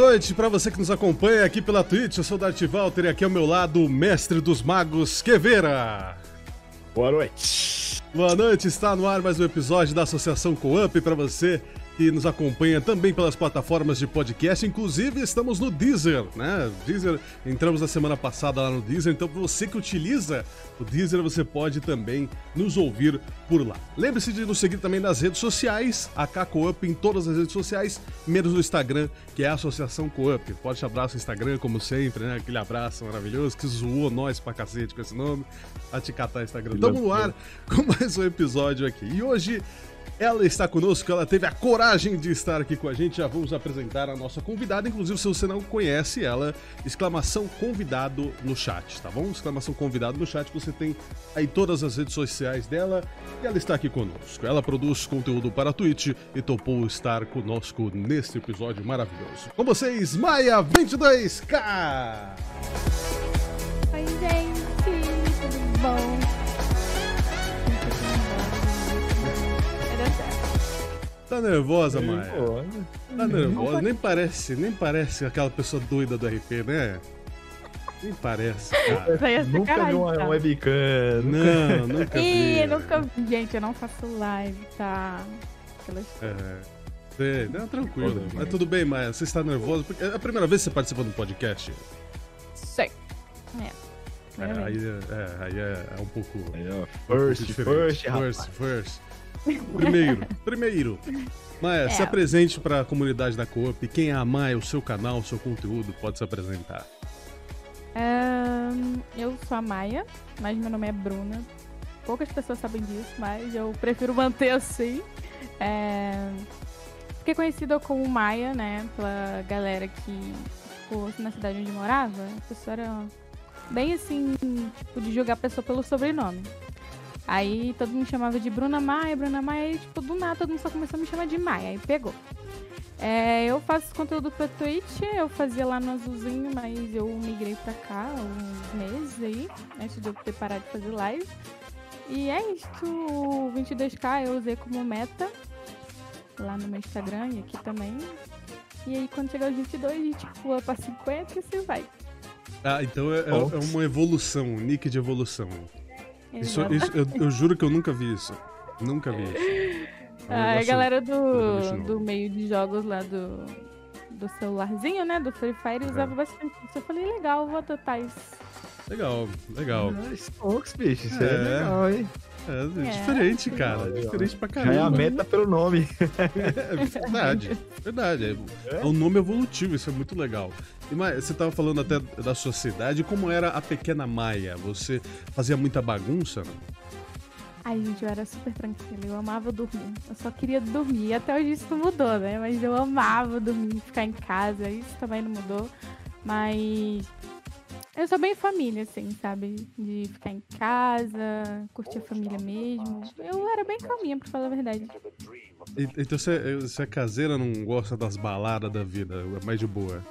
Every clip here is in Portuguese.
Noite para você que nos acompanha aqui pela Twitch. Eu sou o Darth Walter e aqui ao meu lado o mestre dos magos, Queveira. Boa noite. Boa noite, está no ar mais um episódio da Associação Coop para você que nos acompanha também pelas plataformas de podcast, inclusive estamos no Deezer, né? Deezer, entramos na semana passada lá no Deezer, então você que utiliza o Deezer, você pode também nos ouvir por lá. Lembre-se de nos seguir também nas redes sociais, a Coop em todas as redes sociais, menos no Instagram, que é a Associação Coop. Forte abraço no Instagram, como sempre, né? Aquele abraço maravilhoso que zoou nós pra cacete com esse nome. A te catar Instagram. Tamo no ar com mais um episódio aqui. E hoje ela está conosco, ela teve a coragem de estar aqui com a gente. Já vamos apresentar a nossa convidada. Inclusive, se você não conhece ela, exclamação convidado no chat, tá bom? Exclamação convidado no chat, você tem aí todas as redes sociais dela e ela está aqui conosco. Ela produz conteúdo para a Twitch e topou estar conosco neste episódio maravilhoso. Com vocês, Maia22K! Oi, gente, tudo bom? Tá nervosa, Maia? Tá nervosa? Nem parece, nem parece aquela pessoa doida do RP, né? Nem parece, cara. nunca vi uma tá? webcam. Não, nunca vi. Ih, nunca vi. Gente, eu não faço live, tá? Aquelas... É. Não, tranquilo. Mas tudo bem, Maia. Você está nervosa? Porque é a primeira vez que você participa de um podcast? Sei. É. É, aí, é, é, aí é, é um pouco. Aí, ó, first, um pouco first, first, first. Primeiro, primeiro. Maia, é. se apresente para a comunidade da Coop. Quem é a Maia, o seu canal, o seu conteúdo, pode se apresentar. Um, eu sou a Maia, mas meu nome é Bruna. Poucas pessoas sabem disso, mas eu prefiro manter assim. É... Fiquei conhecida como Maia, né? Pela galera que ficou na cidade onde morava. A pessoa era bem assim, tipo, de julgar a pessoa pelo sobrenome. Aí todo mundo chamava de Bruna Maia, Bruna Maia, e tipo, do nada todo mundo só começou a me chamar de Maia, aí pegou. É, eu faço conteúdo pra Twitch, eu fazia lá no Azulzinho, mas eu migrei pra cá uns meses aí, antes de eu ter parado de fazer live. E é isso, o 22k eu usei como meta, lá no meu Instagram e aqui também. E aí quando chegar aos 22, a gente pula pra 50 e assim vai. Ah, então é, é, é uma evolução, um nick de evolução. Isso, isso eu, eu, juro que eu nunca vi isso. Nunca vi isso. É um a galera do, do meio de jogos lá do, do celularzinho, né? Do Free Fire usava é. bastante isso. Eu falei, legal, vou adotar isso. Legal, legal. Poucos, bicho, isso é, é legal, hein? É, é, diferente, cara. É diferente pra caramba. Já é a meta pelo nome. É, verdade, verdade. É, é um nome evolutivo, isso é muito legal. E você estava falando até da sua cidade, como era a pequena Maia? Você fazia muita bagunça? Ai, gente, eu era super tranquila, eu amava dormir. Eu só queria dormir. Até hoje isso não mudou, né? Mas eu amava dormir, ficar em casa. Isso também não mudou. Mas eu sou bem família, assim, sabe? De ficar em casa, curtir a família mesmo. Eu era bem calminha, pra falar a verdade. Então você, você é caseira, não gosta das baladas da vida, é mais de boa?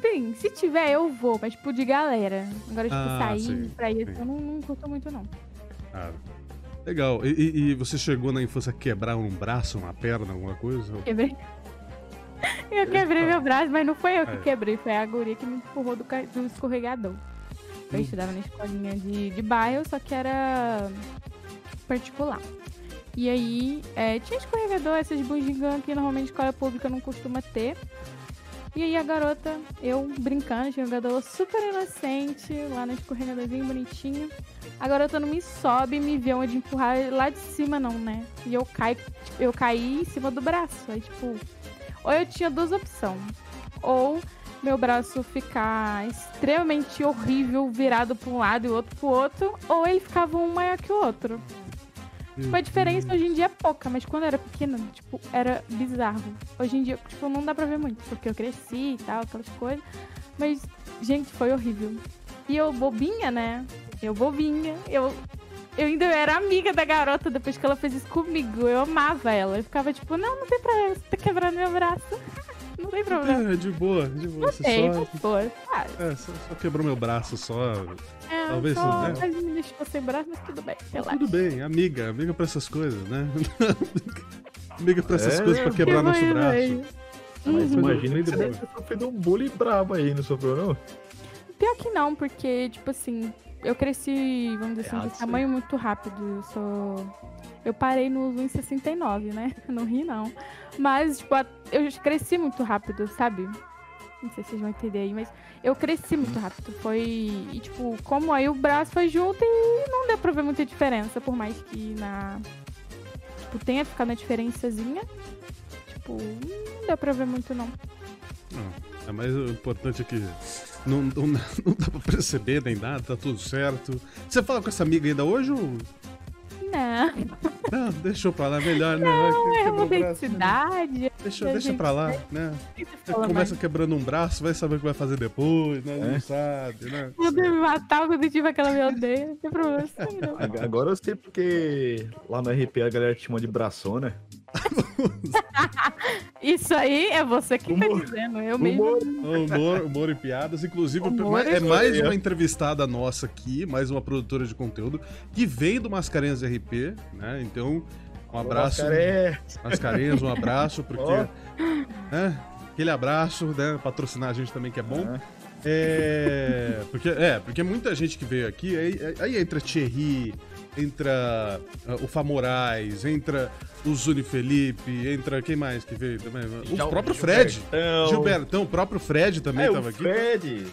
Sim, se tiver, eu vou, mas tipo de galera. Agora, tipo, ah, sair sim, pra isso, sim. eu não, não curto muito, não. Ah, legal. E, e, e, você chegou na infância a quebrar um braço, uma perna, alguma coisa? Quebrei. Eu quebrei meu braço, mas não foi eu que é. quebrei, foi a guria que me empurrou do, do escorregador. Eu hum. estudava na escolinha de, de bairro, só que era particular. E aí, é, tinha escorregador, essas bugigangas que normalmente escola pública não costuma ter. E aí a garota, eu brincando, jogador super inocente, lá no escorregadorzinho bonitinho. A garota não me sobe me vê onde empurrar lá de cima, não, né? E eu caí, eu caí em cima do braço. Aí, tipo, ou eu tinha duas opções. Ou meu braço ficar extremamente horrível, virado para um lado e o outro pro outro, ou ele ficava um maior que o outro. Tipo, a diferença hoje em dia é pouca, mas quando eu era pequena, tipo, era bizarro. Hoje em dia, tipo, não dá pra ver muito, porque eu cresci e tal, aquelas coisas. Mas, gente, foi horrível. E eu bobinha, né? Eu bobinha. Eu, eu ainda era amiga da garota depois que ela fez isso comigo. Eu amava ela. Eu ficava tipo, não, não tem problema, você tá quebrando meu braço. não tem problema. É, de boa, de boa. Não você tem, só... Pô, é, só, só, quebrou meu braço, só. É, Talvez só, né? Mas me deixou sem braço, mas tudo bem. Relaxa. Tudo bem, amiga, amiga pra essas coisas, né? amiga pra essas é, coisas pra quebrar nosso braço. Mas Uhum. imagina você Depois- deve ter sofrido um bullying brabo aí, não sofreu não? Pior que não, porque, tipo assim, eu cresci, vamos dizer assim, Errado de tamanho muito rápido. Eu sou. Eu parei nos 1,69, né? Não ri, não. Mas, tipo, eu cresci muito rápido, sabe? Não sei se vocês vão entender aí, mas eu cresci muito rápido. Foi. E, tipo, como aí o braço foi junto e não deu pra ver muita diferença, por mais que na. Tipo, tenha ficado uma diferençazinha. Tipo, não deu pra ver muito, não. Não, é, mas o importante é que não, não, não dá pra perceber nem nada, tá tudo certo. Você fala com essa amiga ainda hoje ou. Não, Não, deixou pra lá, melhor, né? não é uma né? felicidade. Deixa, a deixa gente pra lá, né? Você começa quebrando um braço, vai saber o que vai fazer depois, né? Não É. sabe, né? Poder me matar quando eu tive aquela me odeia. Não tem problema assim, não. Ag- Agora eu sei porque lá no RP a galera te chama de braçona. Isso aí é você que tá Humor. dizendo. Eu mesmo. Humor. Humor, humor e piadas. Inclusive, Humor é mais uma entrevistada nossa aqui, mais uma produtora de conteúdo, que vem do Mascarenhas RP, né? Então, um abraço. Mascarenhas, um abraço, porque. Ó. né, Aquele abraço, né? Patrocinar a gente também que é bom. Ah. É. Porque, é, porque muita gente que veio aqui, aí, aí entra Thierry, entra ah, o Fá Moraes, entra o Zuni Felipe, entra quem mais que veio também? O Já- próprio Fred. Gilbertão. Gilbertão, o próprio Fred também É, tava o aqui. Fred.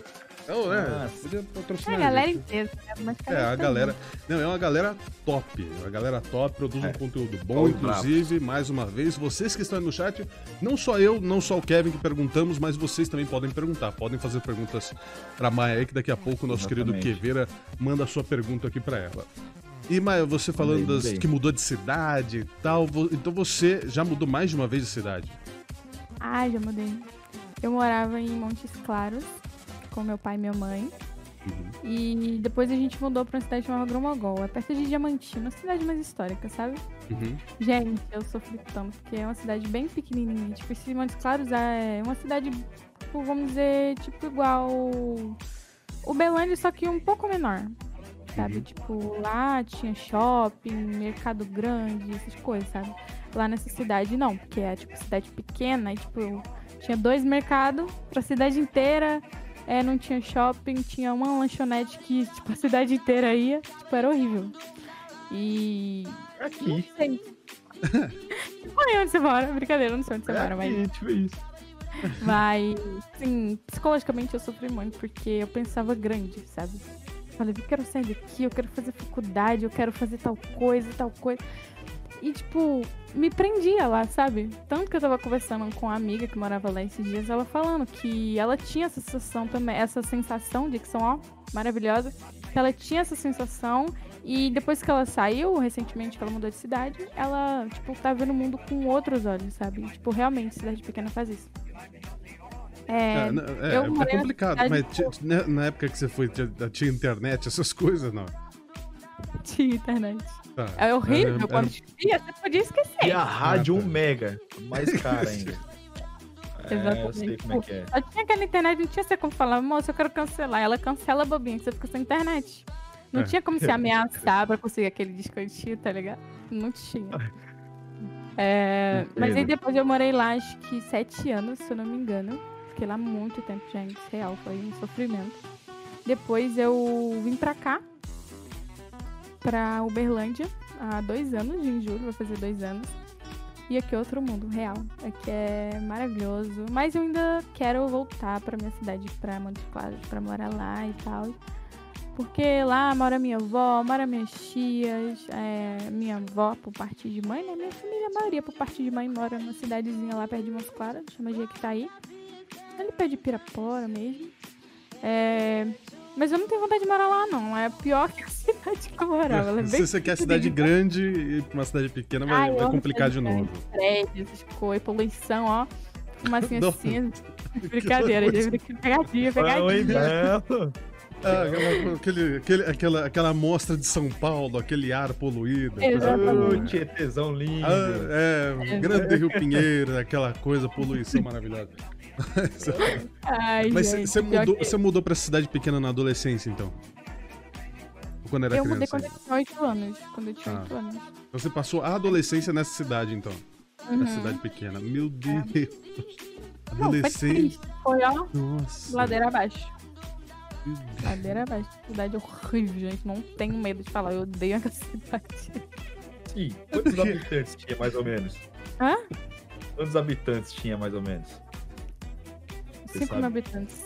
Então, é, Nossa. podia É patrocinar. a galera inteira. né? Mas É, a tá galera. Não, é uma galera top. Uma galera top, produz um É. conteúdo bom, Todos inclusive, mais uma vez. Vocês que estão aí no chat, não só eu, não só o Kevin que perguntamos, mas vocês também podem perguntar. Podem fazer perguntas pra Maia aí, que daqui a pouco o nosso querido Exatamente. Queveira manda a sua pergunta aqui pra ela. E, Maia, você falando das, que mudou de cidade e tal, então você já mudou mais de uma vez de cidade? Ah, já mudei. Eu morava em Montes Claros com meu pai e minha mãe. Uhum. E depois a gente mudou pra uma cidade chamada Gromogol. É perto de Diamantina, uma cidade mais histórica, sabe? Uhum. Gente, eu sofri tanto, porque é uma cidade bem pequenininha. Tipo, esse Montes Claros é uma cidade, tipo, vamos dizer, tipo, igual o Belândia, só que um pouco menor. Sabe? Uhum. Tipo, lá tinha shopping, mercado grande, essas coisas, sabe? Lá nessa cidade não, porque é, tipo, cidade pequena, e, tipo, tinha dois mercados pra cidade inteira. É, não tinha shopping, tinha uma lanchonete que, tipo, a cidade inteira ia. Tipo, era horrível. E não Aqui. sei. não sei onde você mora. Brincadeira, não sei onde você É mora, mas. aqui, tipo isso. Mas, assim, psicologicamente eu sofri muito, porque eu pensava grande, sabe? Falei, eu quero sair daqui, eu quero fazer faculdade, eu quero fazer tal coisa, tal coisa. E, tipo, me prendia lá, sabe? Tanto que eu tava conversando com uma amiga que morava lá esses dias, ela falando que ela tinha essa sensação também, essa sensação, dicção, ó, maravilhosa, que ela tinha essa sensação e depois que ela saiu, recentemente que ela mudou de cidade, ela, tipo, tá vendo o mundo com outros olhos, sabe? Tipo, realmente, cidade pequena faz isso. É, É, n- é, eu é morei na complicado, mas de na, época que você foi, tinha, tinha internet, essas coisas, não. tinha internet. Tá. É horrível, Era- quando era- tinha, você podia esquecer. E a rádio Ah, tá. 1 mega. Mais cara ainda. É, eu sei Exatamente. como é que é. Só tinha aquela internet, não tinha você como falar, moça, eu quero cancelar. Ela cancela bobinha, que você fica sem internet. Não É. tinha como se ameaçar pra conseguir aquele descantinho, tá ligado? Não tinha. É, mas aí depois eu morei lá, acho que sete anos, se eu não me engano. Fiquei lá muito tempo, gente. Real, foi um sofrimento. Depois eu vim pra cá, pra Uberlândia, há dois anos, em julho, vai fazer dois anos. E aqui é outro mundo, real. Aqui é maravilhoso. Mas eu ainda quero voltar pra minha cidade, pra Montes Claros, pra morar lá e tal. Porque lá mora minha avó, mora minhas tias, é, minha avó por parte de mãe, né? Minha família, a maioria por parte de mãe, mora numa cidadezinha lá perto de Montes Claros, chama Jequitaí. Ali perto de Pirapora mesmo. É, mas eu não tenho vontade de morar lá, não. É pior que a cidade que eu morava. Ela é bem Se você quer cidade grande e uma cidade pequena, vai, Ai, vai complicar de novo. Prédios, essas coisas, poluição, ó. Fumacinha Não. cinza. Brincadeira, gente. Pegadinha, pegadinha. Ah, aquela, aquele, aquele, aquela, aquela amostra de São Paulo, aquele ar poluído. Exatamente. Tietezão lindo. Ah, é, grande Rio Pinheiro, aquela coisa, poluição maravilhosa. Ai, Mas você mudou, que- mudou pra cidade pequena na adolescência, então? Ou quando era Eu criança? mudei quando eu tinha 8 anos. Quando eu tinha Ah. 8 anos. Então Você passou a adolescência nessa cidade, então? Uhum. Na cidade pequena. Meu Deus. Não, foi Adolescente. triste. Foi, ó, Nossa. ladeira abaixo. Ladeira abaixo. Cidade horrível, gente. Não tenho medo de falar. Eu odeio essa cidade. Sim. Quantos habitantes tinha mais ou menos? Hã? Quantos habitantes tinha mais ou menos? Você 5 sabe? mil habitantes.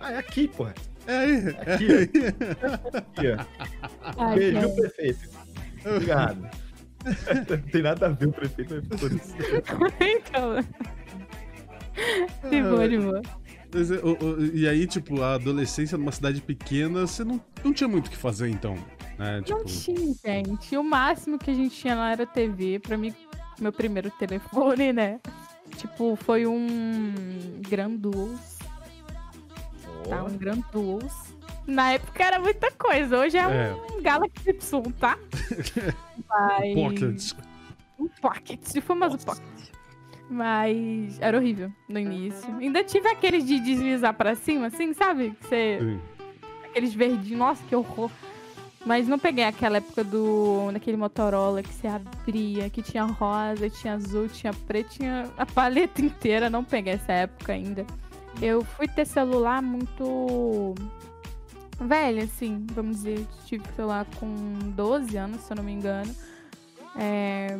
Ah, é aqui, porra. É aí. Aqui, é. Aqui, ó. Ai, Beijo, cara. prefeito. Obrigado. Não tem nada a ver o prefeito, mas foda-se. então. De boa, de boa. Mas, é, o- o- E aí, tipo, a adolescência numa cidade pequena, você não, não tinha muito o que fazer, então. Né? Tipo, Não tinha, gente. O máximo que a gente tinha lá era TV. Pra mim, meu primeiro telefone, né? Tipo, foi um Granduos. Tá? Um Granduos. Na época era muita coisa. Hoje é, É. um Galaxy Y, tá? Mas... Pocket. Um Pocket. O famoso Nossa. Pocket. Mas era horrível no início. Ainda tive aqueles de deslizar pra cima, assim, sabe? Que você aqueles verdinhos, nossa, que horror. Mas não peguei aquela época do. daquele Motorola que você abria, que tinha rosa, tinha azul, tinha preto, tinha a paleta inteira. Não peguei essa época ainda. Eu fui ter celular muito. velho, assim, vamos dizer. Tive celular com 12 anos, se eu não me engano. É,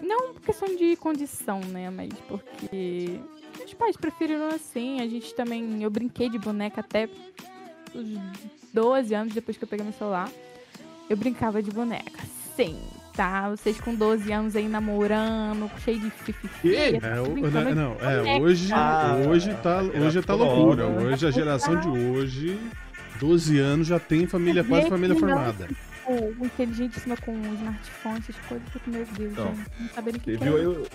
Não por questão de condição, né? Mas porque. Meus pais preferiram assim. A gente também. Eu brinquei de boneca até os 12 anos depois que eu peguei meu celular, eu brincava de boneca. Sim, tá? Vocês com 12 anos aí namorando, cheio de fififi. Quê? É, o- não, é, hoje, Ah, hoje tá, hoje tá loucura. Hoje a geração de hoje, 12 anos, já tem família, quase família não. formada. Tipo, inteligentíssima com um smartphone, essas coisas. eu fico, Meu Deus, Então, gente, não sabendo o que, que viu é. aí o,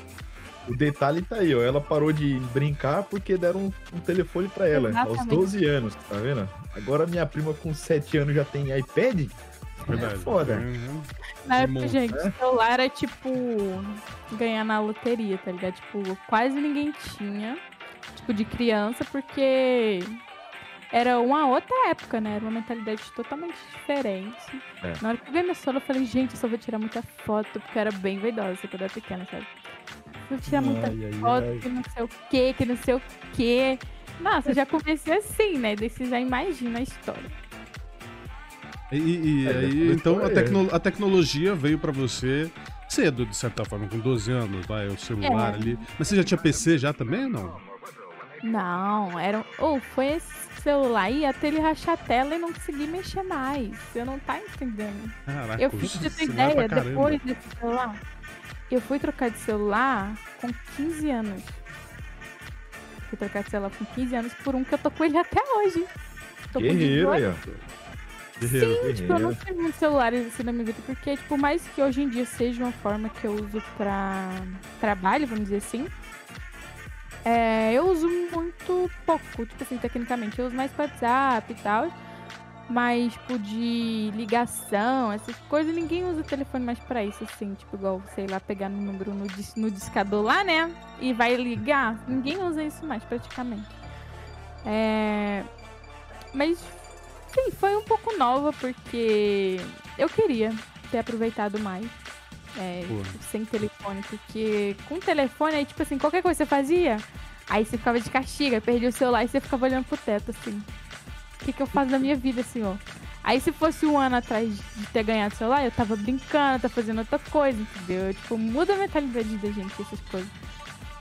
o detalhe tá aí, ó. Ela parou de brincar porque deram um, um telefone pra ela, aos Exatamente. 12 anos, tá vendo? Agora minha prima com 7 anos já tem iPad? Verdade. É foda. Uhum. Na época, gente, né? celular era tipo ganhar na loteria, tá ligado? Tipo, quase ninguém tinha, tipo, de criança, porque era uma outra época, né? Era uma mentalidade totalmente diferente. É. Na hora que eu ganhei meu celular, eu falei, gente, eu só vou tirar muita foto, porque eu era bem vaidosa quando eu era pequena, sabe? Vou tirar muita Ai, foto, ai. que não sei o que, que não sei o que. Nossa, eu já comecei assim, né? Daí você já imagina a história. E, e- e aí, então, a, tecno- a tecnologia veio pra você cedo, de certa forma, com 12 anos, vai, o celular É. ali. Mas você já tinha PC já também ou não? Não, era. Ou foi esse celular aí até ele rachar a tela e não conseguir mexer mais. Você não tá entendendo. Caraca, Eu fiz celular ideia, depois desse celular. Eu fui trocar de celular com 15 anos. Fui trocar de celular com 15 anos por um que eu tô com ele até hoje. Tô com Guerreiro 18. aí, ó. Guerreiro. Sim, tipo, eu não Guerreiro. tive muitos celulares assim na minha vida, porque, tipo, por mais que hoje em dia seja uma forma que eu uso pra trabalho, vamos dizer assim, é, eu uso muito pouco, tipo assim, tecnicamente. Eu uso mais WhatsApp e tal. Mas, tipo, de ligação, essas coisas, ninguém usa o telefone mais pra isso, assim, tipo, igual, sei lá, pegar no número no, dis- no discador lá, né? E vai ligar. Ninguém usa isso mais, praticamente. É... Mas, sim, foi um pouco nova, porque eu queria ter aproveitado mais. é, sem telefone, porque com telefone, aí, tipo assim, qualquer coisa que você fazia, aí você ficava de castigo, aí perdia o celular e você ficava olhando pro teto, assim. O que, que eu faço da minha vida, senhor? Aí se fosse um ano atrás de ter ganhado o celular, eu tava brincando, tava fazendo outra coisa, entendeu? Tipo, muda a mentalidade da gente, essas coisas.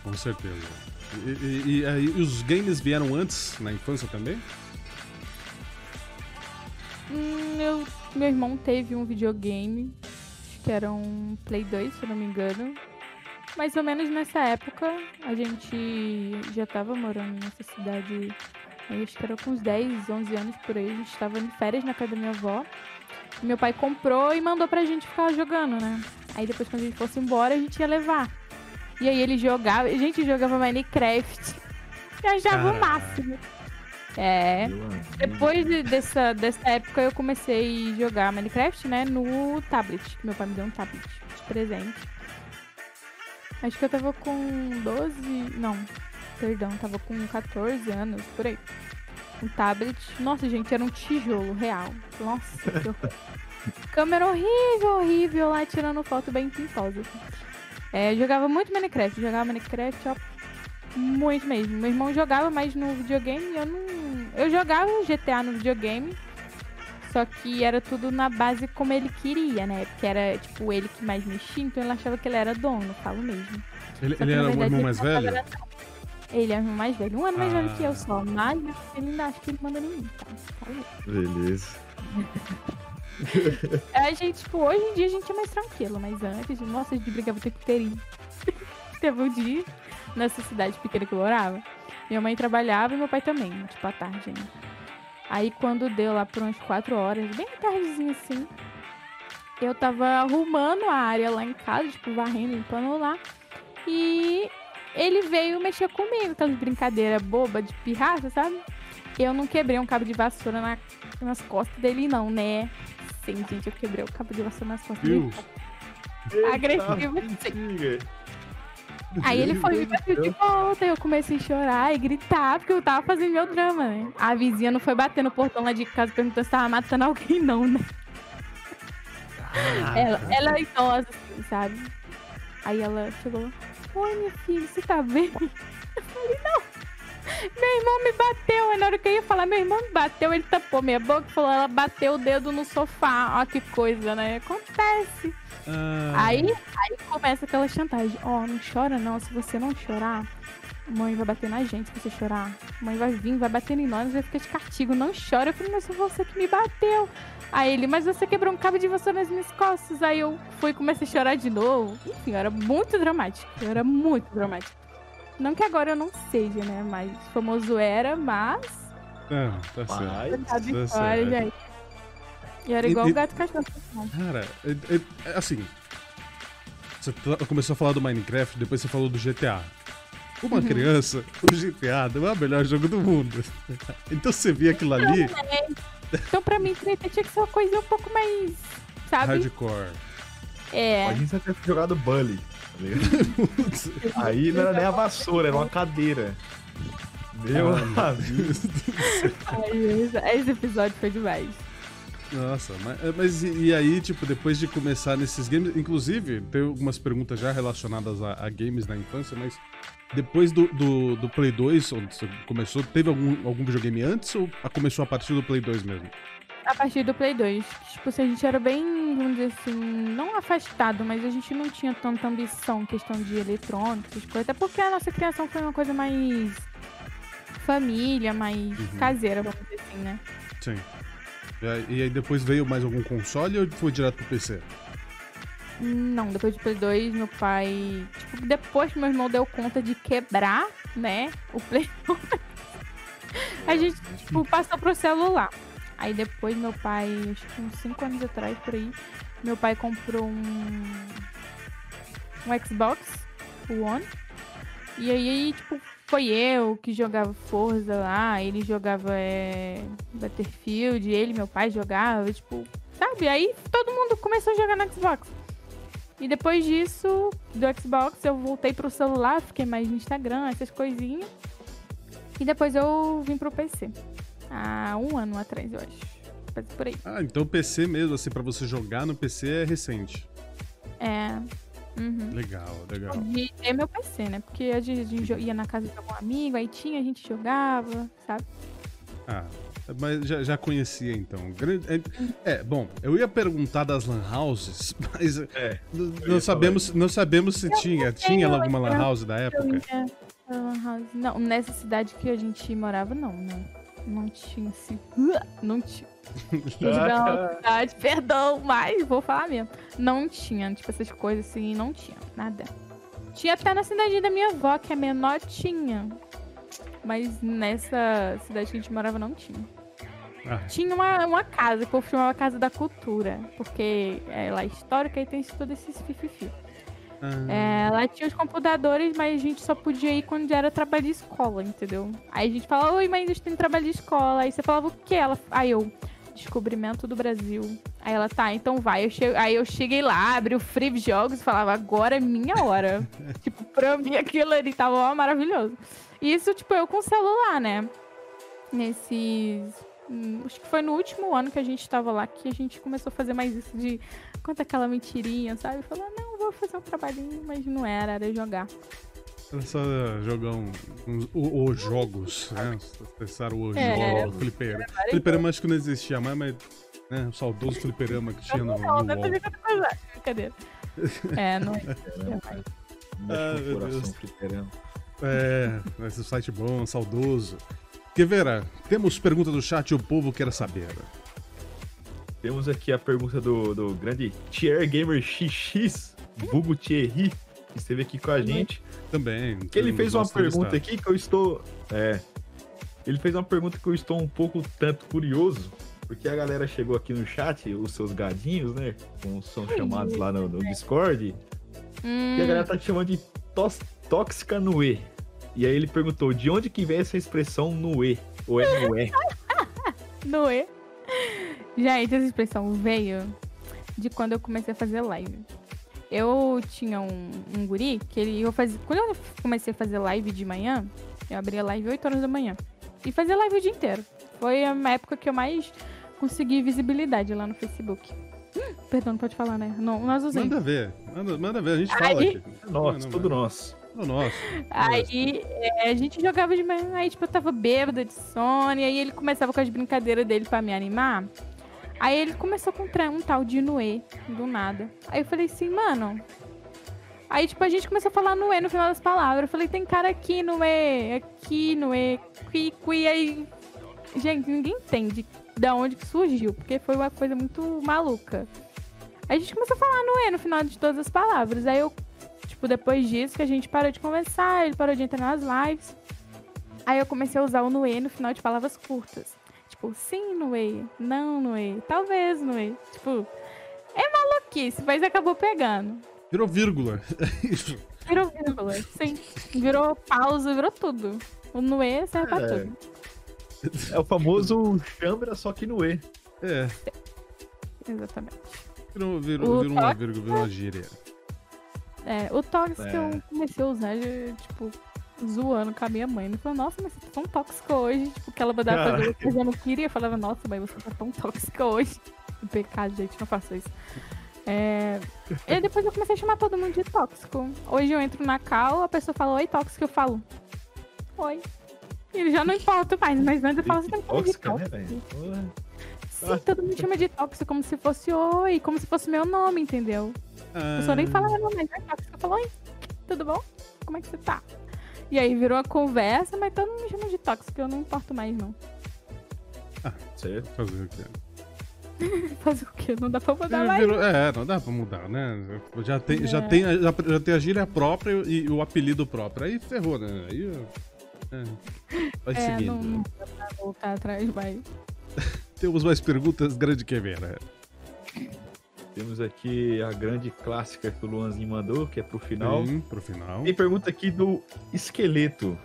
Com certeza. E, e- e aí, os games vieram antes, na infância também? Hum, eu, meu irmão teve um videogame, acho que era um Play 2, se eu não me engano. Mais ou menos nessa época, a gente já tava morando nessa cidade, eu acho que era com uns 10, 11 anos por aí. A gente tava em férias na casa da minha avó. Meu pai comprou e mandou pra gente ficar jogando, né? Aí depois, quando a gente fosse embora, a gente ia levar. E aí ele jogava, a gente jogava Minecraft. Eu achava o Caraca. máximo. É. Amigo. Depois de- dessa, dessa época eu comecei a jogar Minecraft, né, no tablet. Meu pai me deu um tablet de presente. Acho que eu tava com 12. Não, perdão, tava com 14 anos, por aí. Um tablet. Nossa, gente, era um tijolo real. Nossa, que horror. Câmera horrível, horrível lá, tirando foto bem pintosa. É, jogava muito Minecraft. Jogava Minecraft, ó. Muito mesmo. Meu irmão jogava mais no videogame e eu não. Eu jogava GTA no videogame. Só que era tudo na base como ele queria, né? Porque era, tipo, ele que mais mexia, então ele achava que ele era dono, falo mesmo. Ele, ele era o irmão mais velho? era- Ele é o irmão mais velho. Um ano mais velho que eu Ah. só. Mas ele ainda acha que ele manda em mim, tá? Mesmo. Beleza. A gente, tipo, hoje em dia a gente é mais tranquilo, mas antes, nossa, a gente brigava o tempo inteirinho. Teve um dia, nessa cidade pequena que eu morava, minha mãe trabalhava e meu pai também, tipo, à tarde ainda. Aí quando deu lá por umas quatro horas, bem tardezinho assim, eu tava arrumando a área lá em casa, tipo, varrendo, limpando lá. E ele veio mexer comigo, aquela brincadeira boba de pirraça, sabe? Eu não quebrei um cabo de vassoura na- nas costas dele, não, né? Sim, gente, eu quebrei o cabo de vassoura nas costas Viu? dele. Agressivo. Aí ele foi e Meu bateu de volta. E eu comecei a chorar e gritar, porque eu tava fazendo meu drama, né? A vizinha não foi bater no portão lá de casa perguntando se tava matando alguém, não, né? Ela, ela é idosa, assim, sabe? Aí ela chegou, oi minha filha, você tá bem? Eu falei, não. Meu irmão me bateu. Aí na hora que eu ia falar, meu irmão me bateu, ele tapou minha boca e falou, ela bateu o dedo no sofá. Ó que coisa, né? Acontece. Ah, Aí, aí começa aquela chantagem. Ó, não chora não. Se você não chorar, mãe vai bater na gente se você chorar. Mãe vai vir, vai bater em nós, vai ficar de castigo. Não chora. Eu falei, mas foi você que me bateu. Aí ele, mas você quebrou um cabo de vassoura nas minhas costas. Aí eu fui e comecei a chorar de novo. Enfim, era muito dramático. Era muito dramático. Não que agora eu não seja, né? Mas famoso era, mas. ah, tá certo. Mas, Sabe tá história, certo. gente. E era E- igual e- o gato cachorro. não. Cara, é- é- é assim. Você começou a falar do Minecraft, depois você falou do GTA. Uma Uhum. criança, o GTA não é o melhor jogo do mundo. Então você via aquilo ali, Então, pra mim, tinha que ser uma coisa um pouco mais. Sabe? hardcore. É. Imagina você ter jogado Bully. Tá. Aí não era nem a vassoura, era uma cadeira. Meu Ah, amigo. Ai, esse, episódio foi demais. Nossa, mas, mas e, e aí, tipo, depois de começar nesses games, inclusive, tem algumas perguntas já relacionadas a, a games na infância, mas depois do, do, do Play 2, onde você começou, teve algum, algum videogame antes ou começou a partir do Play 2 mesmo? A partir do Play 2. Tipo, assim, a gente era bem, vamos dizer assim, não afastado, mas a gente não tinha tanta ambição em questão de eletrônicos, essas coisas. Até porque a nossa criação foi uma coisa mais família, mais Uhum. caseira, vamos dizer assim, né? Sim. E aí, e aí depois veio mais algum console ou foi direto pro PC? Não, depois do Play 2, meu pai. Tipo, depois que meu irmão deu conta de quebrar, né? O Play 2. a gente, tipo, passou pro celular. Aí depois meu pai, acho que uns 5 anos atrás, por aí, meu pai comprou um. Um Xbox One. E aí, tipo, foi eu que jogava Forza lá, ele jogava é, Battlefield, ele meu pai jogava, tipo, sabe? Aí todo mundo começou a jogar no Xbox. E depois disso, do Xbox, eu voltei pro celular, fiquei mais no Instagram, essas coisinhas. E depois eu vim pro PC. Há um ano atrás, eu acho. Por aí. Ah, então o PC mesmo, assim, pra você jogar no PC é recente. É. Uhum. Legal, legal. De ter meu PC, né? Porque a gente, a gente jo- ia na casa de algum amigo, aí tinha, a gente jogava, sabe? Ah, mas já, já conhecia então. Grande- É, é, bom, eu ia perguntar das lan houses, mas É. não sabemos, não sabemos se tinha. Tinha alguma lan house da Eu época? Não, nessa cidade que a gente morava, não, né? Não tinha assim. Não tinha. Não, perdão, mas vou falar mesmo. Não tinha, tipo, essas coisas assim, não tinha, nada. Tinha até na cidade da minha avó, que é menor, tinha. Mas nessa cidade que a gente morava, não tinha. Ah, Tinha uma, uma casa, que eu chamava Casa da Cultura, porque é lá histórica e tem todo esses fififi. Ah, É, lá tinha os computadores, mas a gente só podia ir quando era trabalho de escola, entendeu? Aí a gente falava, oi, a gente tem trabalho de escola. Aí você falava o quê? Ela, aí eu, descobrimento do Brasil. Aí ela, tá, então vai. Eu che... Aí eu cheguei lá, abri o Free Jogos e falava, agora é minha hora. tipo, pra mim aquilo ali tava ó, maravilhoso. E isso, tipo, eu com celular, né? Nesses. hum, Acho que foi no último ano que a gente tava lá que a gente começou a fazer mais isso de conta aquela mentirinha, sabe? Falar, não, vou fazer um trabalhinho, mas não era, era jogar. Era só jogar um, uns o- os jogos, né? Acessaram o É, jogo, fliperama. Fliperama acho que não existia mais, mas né, o saudoso fliperama que tinha no, Não, no não UOL. jogando coisa. Brincadeira. É, não existia mais. Ah, meu coração, Deus. fliperama. É, esse site bom, saudoso. Quevera, temos pergunta do chat e o povo quer saber. Temos aqui a pergunta do, do grande Tier Gamer XX, Bugo Thierry, que esteve aqui com a gente. Também. Que ele fez uma pergunta aqui que eu estou. É. Ele fez uma pergunta que eu estou um pouco tanto curioso. Porque a galera chegou aqui no chat, os seus gadinhos, né? Como são chamados lá no, no Discord. Hum, E a galera tá te chamando de tos- tóxica Noé. E aí ele perguntou: de onde que vem essa expressão Noé? Ou é Noé? não é? Gente, essa expressão veio de quando eu comecei a fazer live. Eu tinha um, um guri que ele eu fazia. Quando eu comecei a fazer live de manhã, eu abria live 8 horas da manhã. E fazia live o dia inteiro. Foi a época que eu mais consegui visibilidade lá no Facebook. Hum, perdão, não pode falar, né? Não, nós usamos. Manda ver, manda, manda ver, a gente fala Aí- aqui. Nossa, Não, tudo nosso. Tudo nosso. Aí é, a gente jogava de manhã, aí tipo, eu tava bêbada de sono, e aí ele começava com as brincadeiras dele pra me animar. Aí ele começou com um, tal de Noé, do nada. Aí eu falei assim, mano. Aí, tipo, a gente começou a falar Noé no final das palavras. Eu falei, tem cara aqui, Noé, aqui, Noé, qui, qui. Aí. Gente, ninguém entende da onde que surgiu, porque foi uma coisa muito maluca. Aí a gente começou a falar Noé no final de todas as palavras. Aí eu Tipo, depois disso que a gente parou de conversar, ele parou de entrar nas lives. Aí eu comecei a usar o Noé no final de palavras curtas. Tipo, sim, Noé. Não, Noé. Talvez, Noé. Tipo, é maluquice, mas acabou pegando. Virou vírgula. Isso. Virou vírgula, sim. Virou pausa, virou tudo. O Noé serve pra É. tudo. É o famoso chambra, só que Noé. É, Exatamente. virou, virou, virou uma vírgula, virou uma gíria. É, o tóxico É. eu comecei a usar, tipo, zoando com a minha mãe. Ela falou, nossa, mas você tá tão tóxica hoje. Tipo, que ela mandava fazer Caraca. que eu não queria. Eu falava, nossa, mas você tá tão tóxica hoje. Que pecado, gente, não faça isso. É... E depois eu comecei a chamar todo mundo de tóxico. Hoje eu entro na cal, a pessoa fala, oi, tóxico, eu falo, oi. E já não importa mais, mas antes eu falo, você tá me chamando de né, tóxico. velho? Porra. Sim, todo mundo chama de tóxico como se fosse oi, como se fosse meu nome, entendeu? A pessoa nem falava meu nome, é tóxico. Eu falo, oi, tudo bom? Como é que você tá? E aí virou uma conversa, mas todo mundo me chama de tóxico, eu não importo mais, não. Certo. Fazer o quê? Fazer o quê? Não dá pra mudar É, mais. virou- é, não dá pra mudar, né? Já tem, já É. tem, a- já, já tem a gíria própria e o apelido próprio. Aí ferrou, né? Aí. é, vai É, seguindo. não, não dá pra voltar atrás mais. Temos mais perguntas, grande Queveira. Temos aqui a grande clássica que o Luanzinho mandou, que é pro final. Sim, pro final. Tem pergunta aqui do Esqueleto.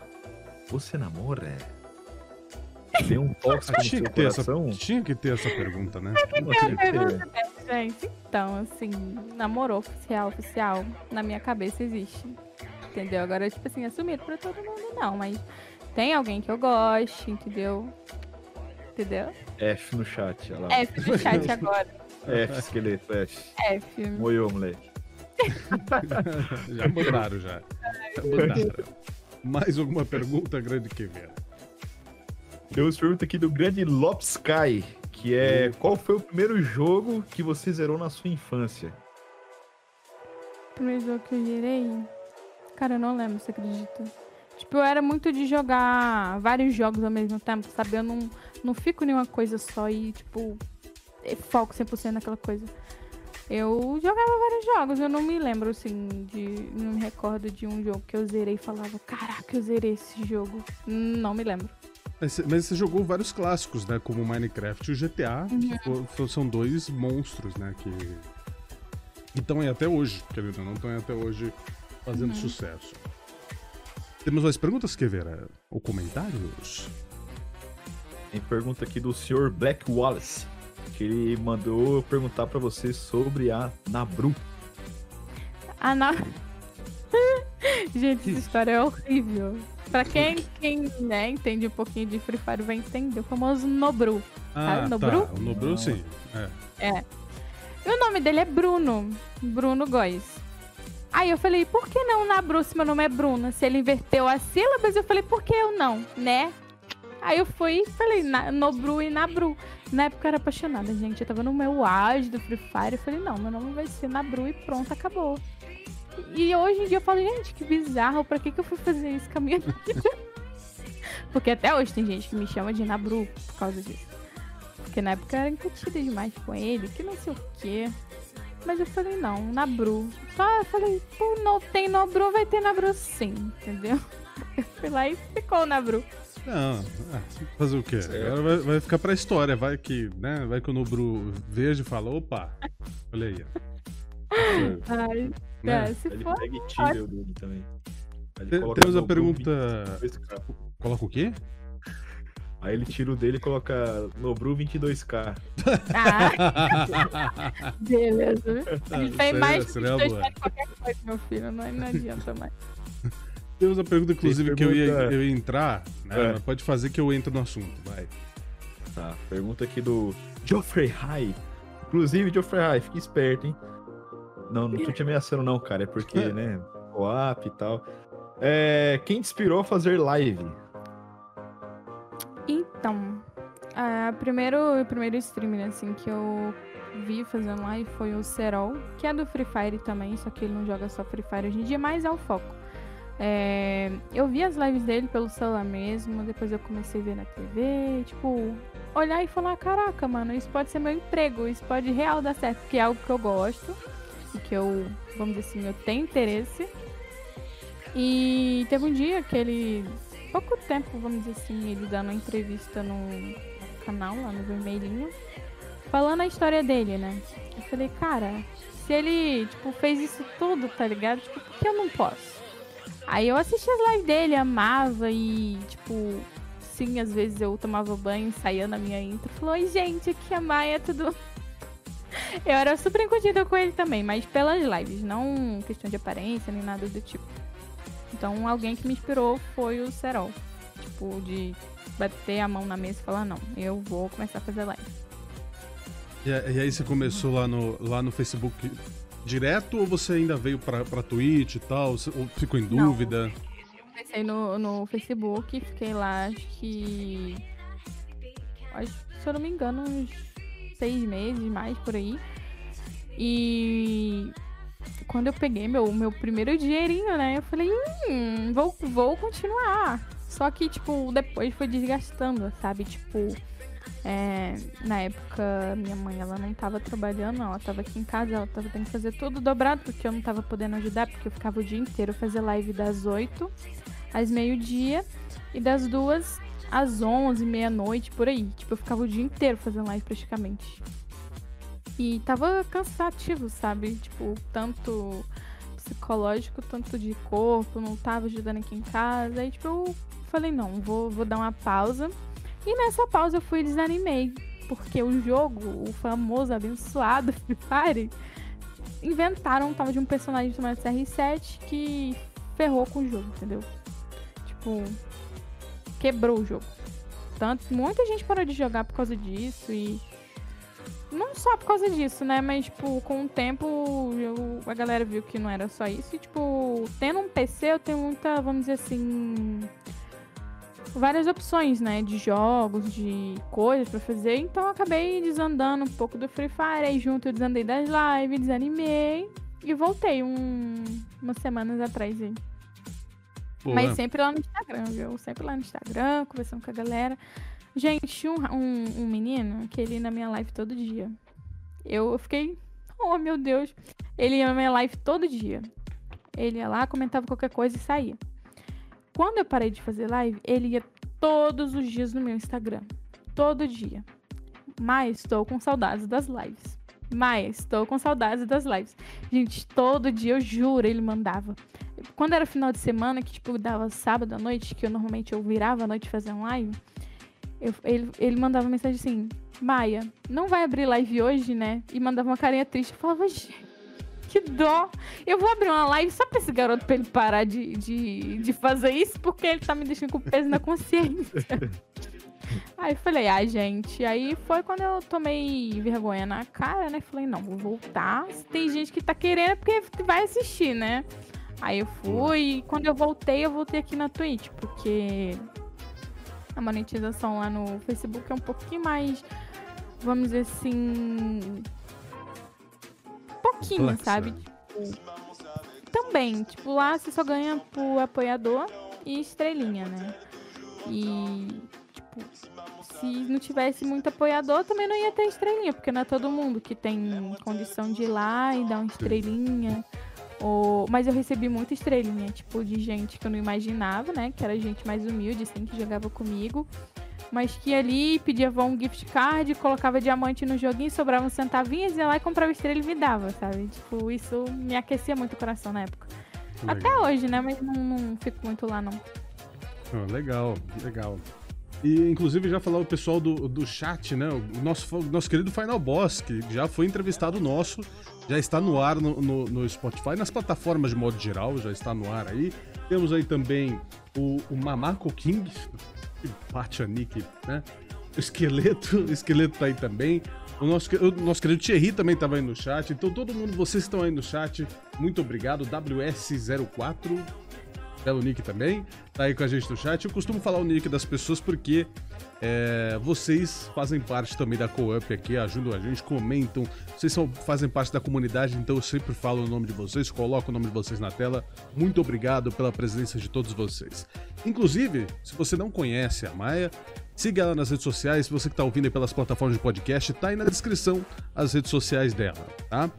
Você namora? Tem um tóxico no Tinha seu que, ter essa, coração? tinha que ter essa pergunta, né? Como É a pergunta dessa, gente. Então, assim, namoro oficial, oficial, na minha cabeça existe. Entendeu? Agora, tipo assim, assumido pra todo mundo, não, mas tem alguém que eu goste, entendeu? Entendeu? F no chat, olha lá. F no chat agora. F, esqueleto, F. F. Moiou, moleque. Já mudaram, já. Já mudaram. Mais alguma pergunta, grande Queveira? Temos pergunta aqui do grande Lopsky, que é qual foi o primeiro jogo que você zerou na sua infância? Primeiro jogo que eu gerei. Cara, eu não lembro, você acredita? Tipo, eu era muito de jogar vários jogos ao mesmo tempo, sabe? Eu não, não fico em uma coisa só e, tipo, foco 100% naquela coisa. Eu jogava vários jogos, eu não me lembro, assim, de. Não me recordo de um jogo que eu zerei e falava, caraca, eu zerei esse jogo. Não me lembro. Mas você- mas você jogou vários clássicos, né? Como o Minecraft e o GTA. fo- são dois monstros, né? Que estão aí até hoje, querido. Não estão aí até hoje fazendo sucesso. Temos mais perguntas, Queveira? Ou comentários? Tem pergunta aqui do senhor Black Wallace, que ele mandou perguntar pra você sobre a Nabru. Ah, não. Gente, essa história é horrível. Pra quem, quem né, entende um pouquinho de Free Fire vai entender o famoso Nobru. Ah, Nobru? tá. O Nobru, Não. sim. É. E o nome dele é Bruno. Bruno Góes. Aí eu falei, por que não Nabru se meu nome é Bruna? Se ele inverteu as sílabas, eu falei, por que eu não, né? Aí eu fui e falei, na, Nobru e Nabru. Na época eu era apaixonada, gente. Eu tava no meu auge do Free Fire. Eu falei, não, meu nome vai ser Nabru e pronto, acabou. E hoje em dia eu falo, gente, que bizarro, pra que, que eu fui fazer isso com a minha vida? Porque até hoje tem gente que me chama de Nabru por causa disso. Porque na época eu era incutida demais com ele, que não sei o quê. Mas eu falei, não, Nabru. Só eu falei, pô, não tem Nobru, vai ter Nabru sim, entendeu? Eu fui lá e ficou Nabru. Não, é, fazer o quê? Agora vai, vai, ficar pra história, vai que, né? Vai que o Nobru veja e fala, opa, olha aí. Ai, né? é, se Ele for. pega e tira o dele também. Ele Temos a pergunta. 22K. Coloca o quê? Aí ele tira o dele e coloca Nobru 22k. Ah, beleza. viu? A gente tem mais que seria os dois boa. fazem qualquer coisa, meu filho. Não, não adianta mais. Temos a pergunta, inclusive, Tem que eu ia, pergunta- eu ia entrar, né? É. Mas Pode fazer que eu entro no assunto, vai. Tá, pergunta aqui do Geoffrey High. Inclusive, Geoffrey High, fique esperto, hein? Não, não tô te ameaçando não, cara. É porque, né, co-op e tal. É, quem te inspirou a fazer live? Então, a primeiro, o primeiro streamer assim que eu vi fazendo live foi o Serol, que é do Free Fire também, só que ele não joga só Free Fire hoje em dia, mas é o foco. É, eu vi as lives dele pelo celular mesmo, depois eu comecei a ver na TV, tipo, olhar e falar, caraca, mano, isso pode ser meu emprego, isso pode real dar certo, porque é algo que eu gosto, e que eu, vamos dizer assim, eu tenho interesse. E teve um dia que ele pouco tempo, vamos dizer assim, ele dando uma entrevista no canal, lá no Vermelhinho, falando a história dele, né? Eu falei, cara, se ele, tipo, fez isso tudo, tá ligado? Tipo, por que eu não posso? Aí eu assisti as lives dele, amava e, tipo, sim, às vezes eu tomava banho, saía na minha intro, falou, oi gente, aqui é a Maia, tudo... Eu era super encurtida com ele também, mas pelas lives, não questão de aparência nem nada do tipo. Então, alguém que me inspirou foi o Serol. Tipo, de bater a mão na mesa e falar: não, eu vou começar a fazer live. A- e aí você começou lá no, lá no Facebook direto ou você ainda veio pra, pra Twitch e tal? Você- Ou ficou em Não. dúvida? Comecei no, no Facebook, fiquei lá, acho que. Acho, se eu não me engano, uns seis meses mais por aí. E quando eu peguei meu, meu primeiro dinheirinho, né? Eu falei, hum, vou, vou continuar. Só que, tipo, depois foi desgastando, sabe? Tipo, é, na época, minha mãe, ela não tava trabalhando. Ela tava aqui em casa, ela tava tendo que fazer tudo dobrado, porque eu não tava podendo ajudar, porque eu ficava o dia inteiro fazendo live das 8 às meio-dia e das duas às 11, meia-noite, por aí. Tipo, eu ficava o dia inteiro fazendo live praticamente. E tava cansativo, sabe? Tipo, tanto psicológico, tanto de corpo, não tava ajudando aqui em casa. Aí, tipo, eu falei, não, vou, vou dar uma pausa. E nessa pausa eu fui e desanimei. Porque o jogo, o famoso abençoado Free Fire, inventaram um tal de um personagem chamado CR7 que ferrou com o jogo, entendeu? Tipo, quebrou o jogo. Tanto, muita gente parou de jogar por causa disso e não só por causa disso, né? Mas, tipo, com o tempo eu, a galera viu que não era só isso. E, tipo, tendo um PC, eu tenho muita, vamos dizer assim. Várias opções, né? De jogos, de coisas pra fazer. Então, eu acabei desandando um pouco do Free Fire. Aí, junto, eu desandei das lives, desanimei. E voltei um, umas semanas atrás aí. Pô, Mas sempre lá no Instagram, viu? Sempre lá no Instagram, conversando com a galera. Gente, um, um, um menino que ele ia na minha live todo dia. Eu fiquei, oh meu Deus. Ele ia na minha live todo dia. Ele ia lá, comentava qualquer coisa e saía. Quando eu parei de fazer live, ele ia todos os dias no meu Instagram. Todo dia. Mas estou com saudades das lives. Mas estou com saudades das lives. Gente, todo dia, eu juro, ele mandava. Quando era final de semana, que tipo, dava sábado à noite, que eu normalmente eu virava à noite fazendo live, eu- ele, ele mandava mensagem assim, Maia, não vai abrir live hoje, né? E mandava uma carinha triste. Eu falava, gente, que dó. Eu vou abrir uma live só pra esse garoto pra ele parar de, de, de fazer isso, porque ele tá me deixando com peso na consciência. Aí falei, ai, gente. Aí foi quando eu tomei vergonha na cara, né? Falei, não, vou voltar. Se tem gente que tá querendo, é porque vai assistir, né? Aí eu fui. E quando eu voltei, eu voltei aqui na Twitch, porque a monetização lá no Facebook é um pouquinho mais, vamos dizer assim. Pouquinho, Complexa. sabe? Tipo, também, tipo, lá você só ganha por apoiador e estrelinha, né? E, tipo, se não tivesse muito apoiador, também não ia ter estrelinha, porque não é todo mundo que tem condição de ir lá e dar uma estrelinha. Ou... Mas eu recebi muita estrelinha, tipo, de gente que eu não imaginava, né? Que era gente mais humilde, assim, que jogava comigo. Mas que ali pedia um gift card, colocava diamante no joguinho, sobravam centavinhos, ia lá e comprava estrela e me dava, sabe? Tipo, isso me aquecia muito o coração na época. Até Legal. hoje, né? Mas não, não fico muito lá, não. Ah, legal, legal. E inclusive já falar o pessoal do, do chat, né? O nosso, nosso querido Final Boss, que já foi entrevistado nosso, já está no ar no, no, no Spotify, nas plataformas de modo geral, já está no ar aí. Temos aí também o, o Mamaco King, que bate a Nick, né? O esqueleto, o esqueleto tá aí também. O nosso, o nosso querido Thierry também estava aí no chat. Então, todo mundo, vocês estão aí no chat, muito obrigado. WS04, belo nick também, tá aí com a gente no chat. Eu costumo falar o nick das pessoas porque é, vocês fazem parte também da Co-Up aqui, ajudam a gente, comentam. Vocês são, fazem parte da comunidade, então eu sempre falo o nome de vocês, coloco o nome de vocês na tela. Muito obrigado pela presença de todos vocês. Inclusive, se você não conhece a Maia, siga ela nas redes sociais. Se você que tá ouvindo pelas plataformas de podcast, tá aí na descrição as redes sociais dela, tá?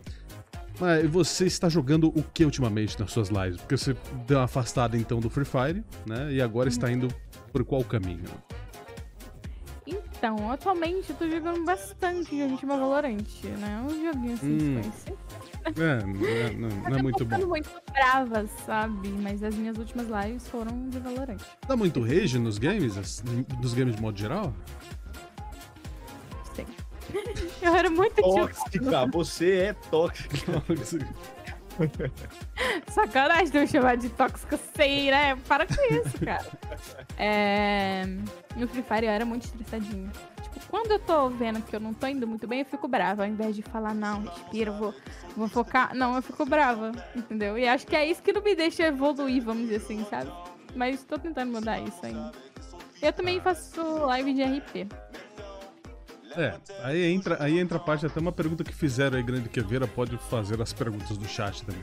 Mas você está jogando o que ultimamente nas suas lives? Porque você deu uma afastada então do Free Fire, né? E agora está indo por qual caminho? Então, atualmente eu tô jogando bastante joguinho de Valorant, né? Um joguinho assim, Hum. É, não é, não- não é muito bom. muito brava, sabe? Mas as minhas últimas lives foram de Valorant. Dá muito rage nos games? Nos games de modo geral? Sim. Eu era muito Tóxica, você é tóxica. Sacanagem de eu chamar de tóxico sei, né? Para com isso, cara. É... No Free Fire eu era muito estressadinho. Tipo, quando eu tô vendo que eu não tô indo muito bem, eu fico brava. Ao invés de falar, não, respira, vou, vou focar. Não, eu fico brava, entendeu? E acho que é isso que não me deixa evoluir, vamos dizer assim, sabe? Mas tô tentando mudar isso ainda. Eu também faço live de RP. É, aí entra, aí entra a parte, até uma pergunta que fizeram aí, Grande Queveira, pode fazer as perguntas do chat também.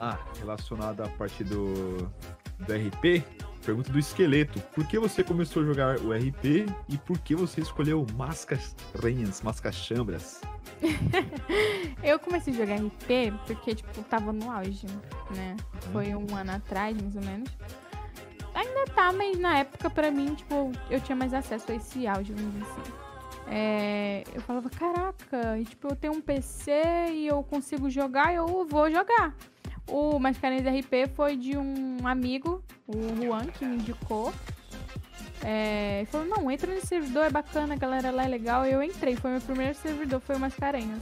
Ah, relacionado à parte do, do RP, pergunta do esqueleto. Por que você começou a jogar o RP e por que você escolheu Mascas Ranhas, Mascas Chambras? Eu comecei a jogar RP porque, tipo, tava no auge, né? Foi um ano atrás, mais ou menos. Ainda tá, mas na época, pra mim, tipo, eu tinha mais acesso a esse auge, vamos dizer assim. É, eu falava, caraca, e, tipo, eu tenho um PC e eu consigo jogar, eu vou jogar. O Mascarenhas RP foi de um amigo, o Juan, que me indicou. É, ele falou, não, entra nesse servidor, é bacana, a galera lá é legal. Eu entrei, foi meu primeiro servidor, foi o Mascarenhas.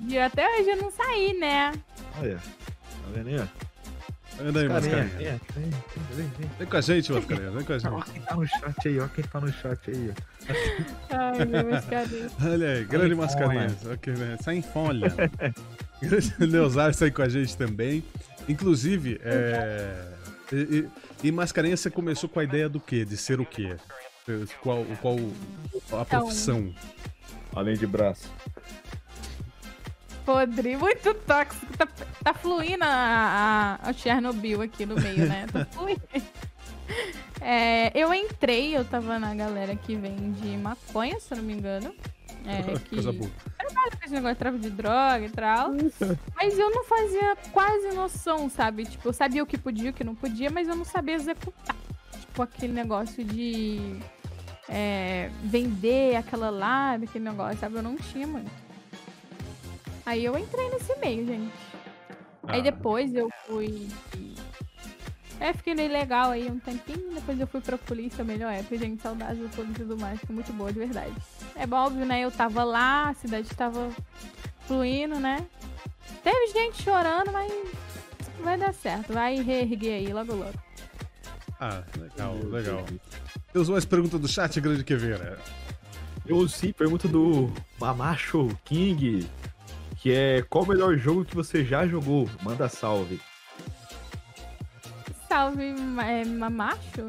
E até hoje eu não saí, né? olha. Tá vendo aí, ó? Anda aí, Mascarenha, Mascarenha. vem, vem, vem, vem. Vem com a gente, Mascarenha, vem com a Ó gente. quem tá no chat aí, ó quem tá no chat aí. Ai, meu Mascarenhas. Olha aí, grande Sai Mascarenha. Ok, né? Sai em folha. grande Leozar sai com a gente também. Inclusive, é... E, e, e Mascarenha, você começou com a ideia do quê? De ser o quê? Qual, qual a profissão? Além de braço. Podre, muito tóxico. Tá, tá fluindo a, a, a Chernobyl aqui no meio, né? Tá fluindo. É, eu entrei, eu tava na galera que vende maconha, se eu não me engano. É, que Coisa boa. com esse negócio de tráfico de droga e tal. Mas eu não fazia quase noção, sabe? Tipo, eu sabia o que podia e o que não podia, mas eu não sabia executar. Tipo, aquele negócio de é, vender aquela lá, aquele negócio, sabe? Eu não tinha muito. Aí eu entrei nesse meio, gente. Aí Ah. depois eu fui. É, fiquei meio legal aí um tempinho, depois eu fui pra polícia, melhor época, gente, saudades da polícia e tudo mais, foi muito boa, de verdade. É bom, óbvio, né, eu tava lá, a cidade tava fluindo, né. Teve gente chorando, mas vai dar certo, vai reerguer aí logo logo. Ah, legal, legal. Temos mais pergunta do chat, grande Queveira. Eu sim, pergunta do Mamacho King, que é qual o melhor jogo que você já jogou? Manda salve. Salve, é, Mamacho?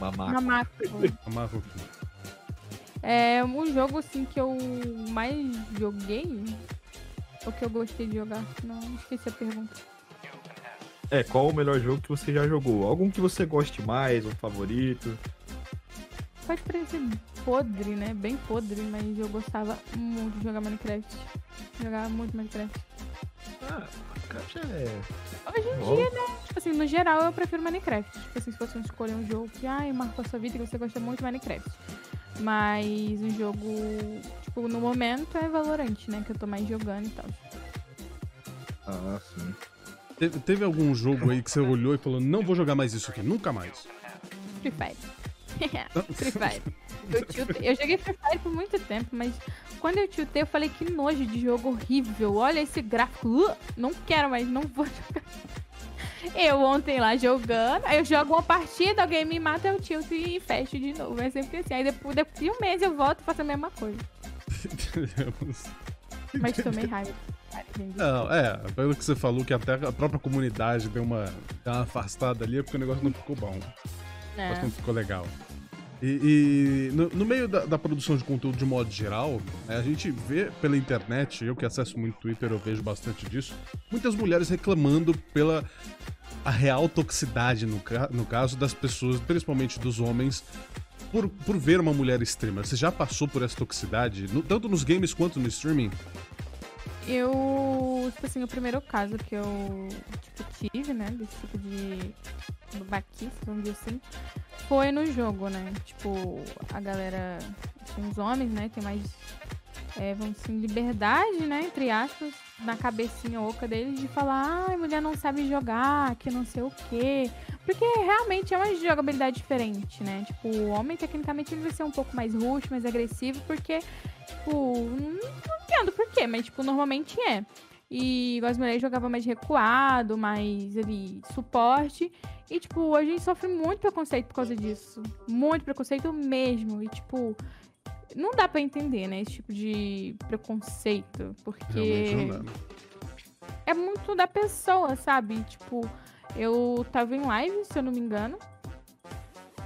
Mamaco. Mamaco. É um jogo assim que eu mais joguei. O que eu gostei de jogar. Não, esqueci a pergunta. É, qual o melhor jogo que você já jogou? Algum que você goste mais, um favorito? Pode parecer podre, né? Bem podre, mas eu gostava muito de jogar Minecraft. Jogava muito Minecraft. Ah, cara, já é. Hoje em Bom. dia, né? Tipo assim, no geral eu prefiro Minecraft. Tipo assim, se fosse escolher um jogo que, ai, marcou a sua vida e você gosta muito de Minecraft. Mas o jogo, tipo, no momento é Valorant, né? Que eu tô mais jogando e tal. Ah, sim. Teve, teve algum jogo aí que você olhou e falou, não vou jogar mais isso aqui, nunca mais? Free Fire. Free Fire. Eu, tiltei- eu joguei Free Fire por muito tempo, mas quando eu tiltei, eu falei que nojo de jogo horrível. Olha esse gráfico. Uh, não quero mais, não vou jogar. Eu ontem lá jogando, aí eu jogo uma partida, alguém me mata, eu tilto e fecho de novo. É sempre assim. Aí depois, depois de um mês eu volto e faço a mesma coisa. Mas tomei raiva. Não, é, pelo que você falou, que até a própria comunidade deu uma, deu uma afastada ali, é porque o negócio não ficou bom. O negócio É. não ficou legal. E, e no, no meio da, da produção de conteúdo de modo geral, né, a gente vê pela internet, eu que acesso muito Twitter, eu vejo bastante disso, muitas mulheres reclamando pela a real toxicidade, no, no caso das pessoas, principalmente dos homens, por, por ver uma mulher streamer. Você já passou por essa toxicidade, no- tanto nos games quanto no streaming? Eu, tipo assim, o primeiro caso que eu tipo, tive, né, desse tipo de babaquice, vamos dizer assim, foi no jogo, né? Tipo, a galera, assim, os homens, né, tem mais, é, vamos assim, liberdade, né, entre aspas, na cabecinha oca deles de falar, ai, mulher não sabe jogar, que não sei o quê. Porque realmente é uma jogabilidade diferente, né? Tipo, o homem, tecnicamente, ele vai ser um pouco mais rush, mais agressivo, porque, tipo, não entendo por quê, mas, tipo, normalmente é. E as mulheres jogavam mais recuado, mais ali, suporte. E, tipo, hoje a gente sofre muito preconceito por causa disso. Muito preconceito mesmo. E, tipo, não dá pra entender, né? Esse tipo de preconceito. Porque é muito da pessoa, sabe? Tipo, eu tava em live, se eu não me engano.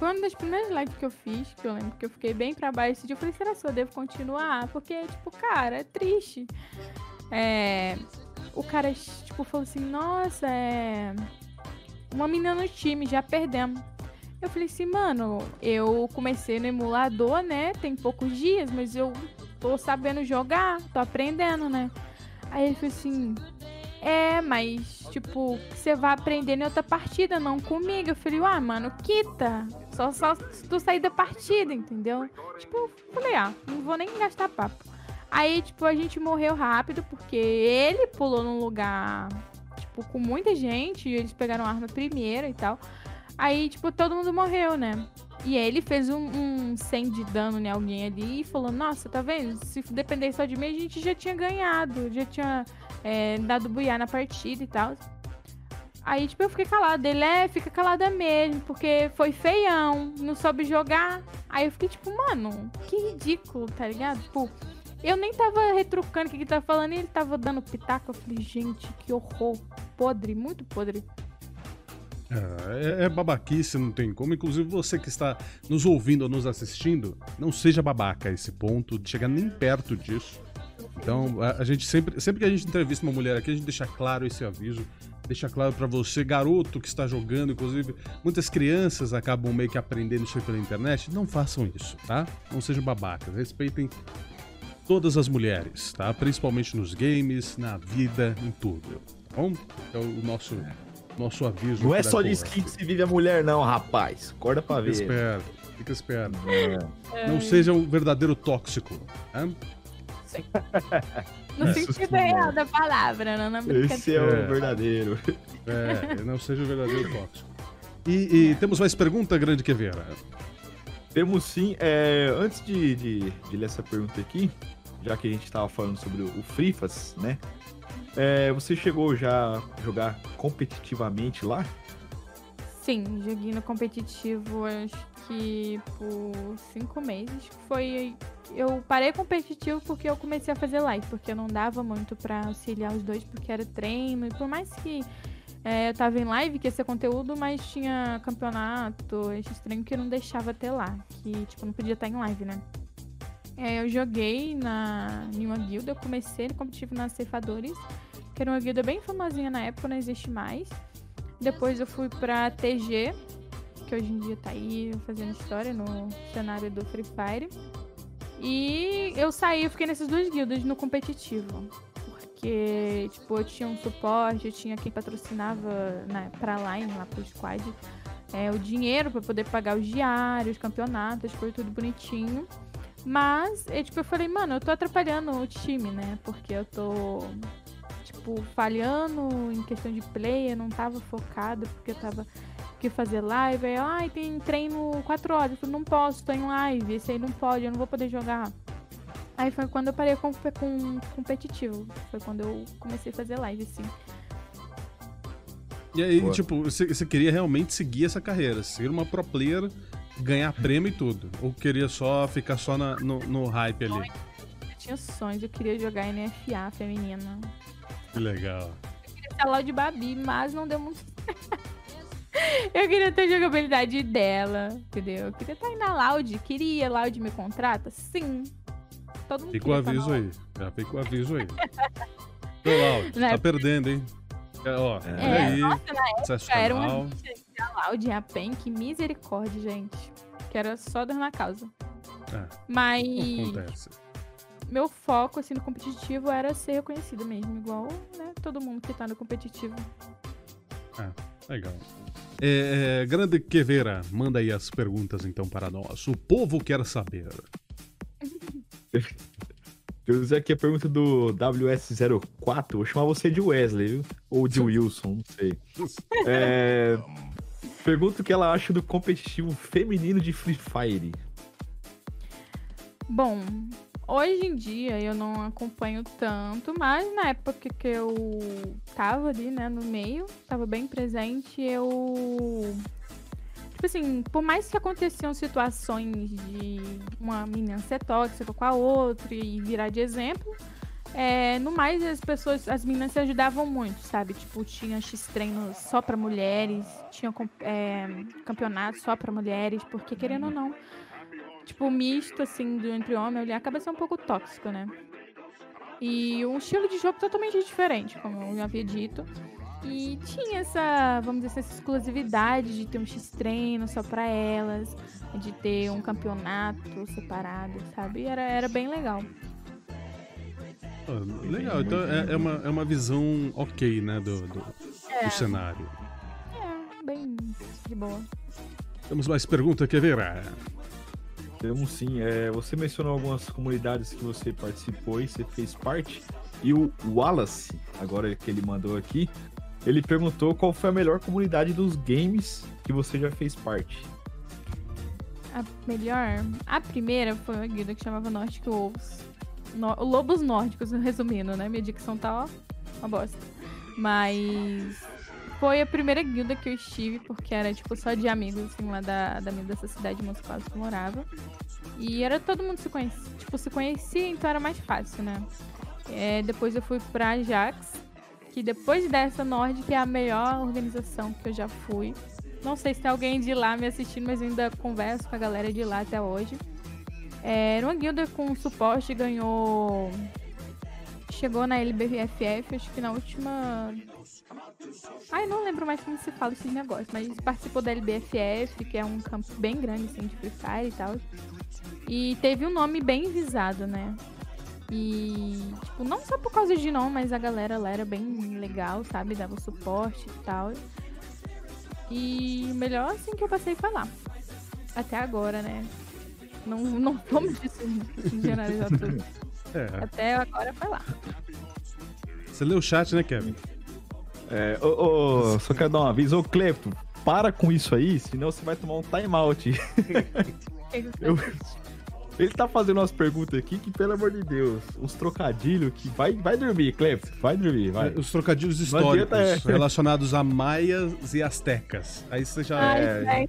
Foi uma das primeiras lives que eu fiz, que eu lembro que eu fiquei bem pra baixo esse dia. Eu falei, será que eu devo continuar? Porque, tipo, cara, é triste. É, o cara, tipo, falou assim, nossa, é... Uma menina no time, já perdemos. Eu falei assim, mano, eu comecei no emulador, né? Tem poucos dias, mas eu tô sabendo jogar, tô aprendendo, né? Aí ele falou assim, é, mas, tipo, você vai aprender em outra partida, não comigo. Eu falei, ah, mano, quita. Só, só se tu sair da partida, entendeu? Tipo, falei, ah, não vou nem gastar papo. Aí, tipo, a gente morreu rápido, porque ele pulou num lugar, tipo, com muita gente, e eles pegaram arma primeiro e tal. Aí, tipo, todo mundo morreu, né? E ele fez um, um 100 de dano em alguém ali e falou, nossa, tá vendo? Se depender só de mim, a gente já tinha ganhado, já tinha é, dado buiar na partida e tal. Aí, tipo, eu fiquei calada. Ele é, fica calada mesmo, porque foi feião, não soube jogar. Aí eu fiquei tipo, mano, que ridículo, tá ligado? Tipo, eu nem tava retrucando o que ele tava falando e ele tava dando pitaco. Eu falei, gente, que horror. Podre, muito podre. É, é babaquice, não tem como. Inclusive, você que está nos ouvindo ou nos assistindo, não seja babaca a esse ponto, de chegar nem perto disso. Então, a, a gente sempre, sempre que a gente entrevista uma mulher aqui, a gente deixa claro esse aviso. Deixa claro pra você, garoto que está jogando, inclusive, muitas crianças acabam meio que aprendendo isso aí pela internet. Não façam isso, tá? Não sejam babacas. Respeitem todas as mulheres, tá? Principalmente nos games, na vida, em tudo. Tá bom? É o nosso, nosso aviso. Não é só de skin que se vive a mulher, não, rapaz. Acorda pra Fica ver. esperto, fica esperto. É. Não seja um verdadeiro tóxico. tá? No É, sentido real da palavra, não na Esse brincadeira. é É. o verdadeiro. É, não seja um verdadeiro tóxico. E, e temos mais pergunta, grande Queveira? Temos sim. é, antes de, de- de ler essa pergunta aqui, já que a gente tava falando sobre o Frifas, né? É, você chegou já a jogar competitivamente lá? Sim, joguinho no competitivo, acho que por cinco meses. Foi. Eu parei competitivo porque eu comecei a fazer live, porque eu não dava muito pra auxiliar os dois, porque era treino. E por mais que é, eu tava em live, que ia ser conteúdo, mas tinha campeonato, esses treinos que eu não deixava ter lá. Que, tipo, não podia estar em live, né? É, eu joguei na, em uma guilda, eu comecei no competitivo na Ceifadores, que era uma guilda bem famosinha na época, não existe mais. Depois eu fui pra TG, que hoje em dia tá aí fazendo história no cenário do Free Fire. E eu saí, eu fiquei nessas duas guildas no competitivo. Porque, tipo, eu tinha um suporte, eu tinha quem patrocinava na, pra line, lá pro squad, é, o dinheiro para poder pagar os diários, campeonatos, foi tudo bonitinho. Mas, eu, tipo, eu falei, mano, eu tô atrapalhando o time, né? Porque eu tô tipo, falhando em questão de play, eu não tava focada porque eu tava que fazer live. Aí, ai, tem treino 4 horas, eu não posso, tô em live, esse aí não pode, eu não vou poder jogar. Aí foi quando eu parei com, com competitivo. Foi quando eu comecei a fazer live, assim. E aí, Boa. tipo, você, você queria realmente seguir essa carreira, ser uma pro player, ganhar prêmio e tudo? Ou queria só ficar só na, no, no hype ali? Eu tinha sonhos, eu queria jogar NFA feminina. Que legal. Eu queria ser a Loud Babi, mas não deu muito Eu queria ter a jogabilidade dela, entendeu? Eu queria estar aí na Loud. Queria, Loud me contrata? Sim. Todo mundo Fica o aviso aí. Já fica o aviso aí. Ô, Loud, tá perdendo, hein? É, ó, é, aí. Nossa, na época era uma a Loud e a PEN, que misericórdia, gente. Que era só dor na causa. É, Mas. Acontece meu foco, assim, no competitivo era ser reconhecido mesmo, igual, né, todo mundo que tá no competitivo. Ah, legal. É, é, Grande Queveira, manda aí as perguntas então para nós. O povo quer saber. Eu aqui a pergunta do WS04. Vou chamar você de Wesley, viu? Ou de Wilson, não sei. É, pergunta o que ela acha do competitivo feminino de Free Fire. Bom, Hoje em dia eu não acompanho tanto, mas na época que eu tava ali, né, no meio, tava bem presente, eu. Tipo assim, por mais que aconteciam situações de uma menina ser tóxica com a outra e virar de exemplo, é, no mais as pessoas, as meninas se ajudavam muito, sabe? Tipo, tinha X-treinos só para mulheres, tinha é, campeonatos só para mulheres, porque querendo ou não tipo, misto, assim, do, entre homem e mulher, acaba sendo um pouco tóxico, né? E um estilo de jogo totalmente diferente, como eu já havia dito. E tinha essa, vamos dizer, essa exclusividade de ter um X-treino só para elas, de ter um campeonato separado, sabe? Era, era bem legal. Oh, legal, então é, é, uma, é uma visão ok, né, do, do, é. do cenário. É, bem de boa. Temos mais pergunta, quer ver? Temos sim. É, você mencionou algumas comunidades que você participou e você fez parte. E o Wallace, agora que ele mandou aqui, ele perguntou qual foi a melhor comunidade dos games que você já fez parte. A melhor? A primeira foi uma guilda que chamava Nordic Wolves. No... Lobos Nórdicos, resumindo, né? Minha dicção tá, ó, uma bosta. Mas foi a primeira guilda que eu estive, porque era, tipo, só de amigos, assim, lá da, da minha dessa cidade de Moscou que eu morava. E era todo mundo se conhecia, tipo, se conhecia, então era mais fácil, né? É, depois eu fui pra Ajax, que depois dessa Nord, que é a melhor organização que eu já fui. Não sei se tem alguém de lá me assistindo, mas ainda converso com a galera de lá até hoje. É, era uma guilda com suporte, ganhou. Chegou na LBFF, acho que na última Ai, não lembro mais como se fala esses negócios, mas participou da LBFF, que é um campo bem grande, assim, de Free Fire e tal. E teve um nome bem visado, né? E, tipo, não só por causa de nome, mas a galera lá era bem legal, sabe? Dava suporte e tal. E o melhor, assim, que eu passei foi lá. Até agora, né? Não, não vamos disso generalizar tudo. É. Até agora foi lá. Você leu o chat, né, Kevin? É, ô, ô, só quero dar um aviso. Ô, Clepto, para com isso aí, senão você vai tomar um timeout. Eu... Ele tá fazendo umas perguntas aqui que, pelo amor de Deus, uns trocadilhos que vai, vai dormir, Clepto, vai dormir, vai. Os trocadilhos históricos é... relacionados a maias e astecas. Aí você já... Ai, é...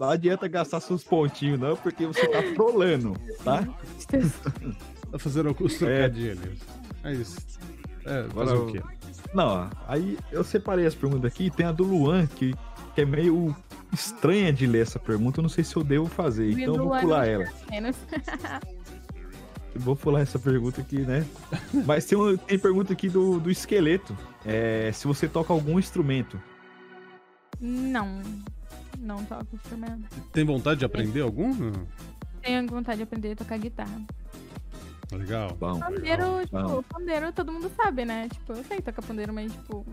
não adianta gastar seus pontinhos, não, porque você tá trolando, tá? tá fazendo os trocadilhos. É. é isso. É, fazer o quê? Não, aí eu separei as perguntas aqui. Tem a do Luan, que, que é meio estranha de ler essa pergunta. Eu não sei se eu devo fazer, então eu vou pular ela. vou pular essa pergunta aqui, né? Mas tem, uma, tem pergunta aqui do, do esqueleto. É, se você toca algum instrumento. Não. Não toco instrumento. Tem vontade de aprender algum? Tenho vontade de aprender a tocar guitarra. Legal. Bom, pandeiro, legal. tipo, Bom. pandeiro todo mundo sabe, né? Tipo, eu sei tocar pandeiro, mas, tipo.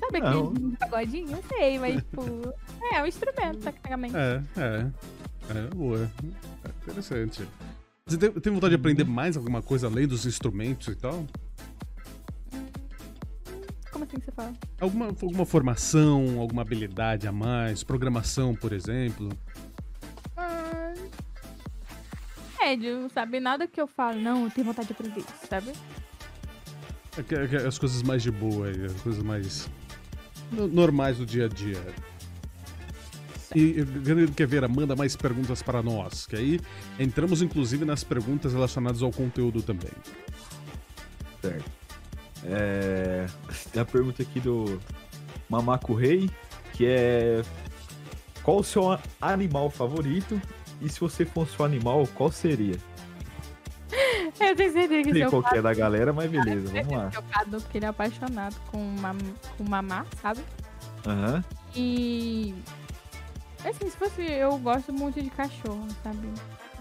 Sabe aquele pagodinho? Eu sei, mas, tipo. é, é um instrumento, tecnicamente. É, é. É, boa. É interessante. Você tem, tem vontade de aprender mais alguma coisa além dos instrumentos e tal? Como assim você fala? Alguma, alguma formação, alguma habilidade a mais? Programação, por exemplo? Médio, sabe? Nada que eu falo, não, eu tenho vontade de aprender sabe? É, é, as coisas mais de boa, as coisas mais normais do dia a dia. E querido Queveira, manda mais perguntas para nós, que aí entramos inclusive nas perguntas relacionadas ao conteúdo também. Certo. É... Tem a pergunta aqui do Mamaco Rei, que é qual o seu animal favorito e se você fosse um animal, qual seria? Eu tenho certeza que Sei qual que é da galera, mas beleza, vamos lá. Eu Cadu, porque ele é apaixonado com, mam... com mamá, sabe? Aham. Uhum. E Assim, se fosse. Eu gosto muito de cachorro, sabe?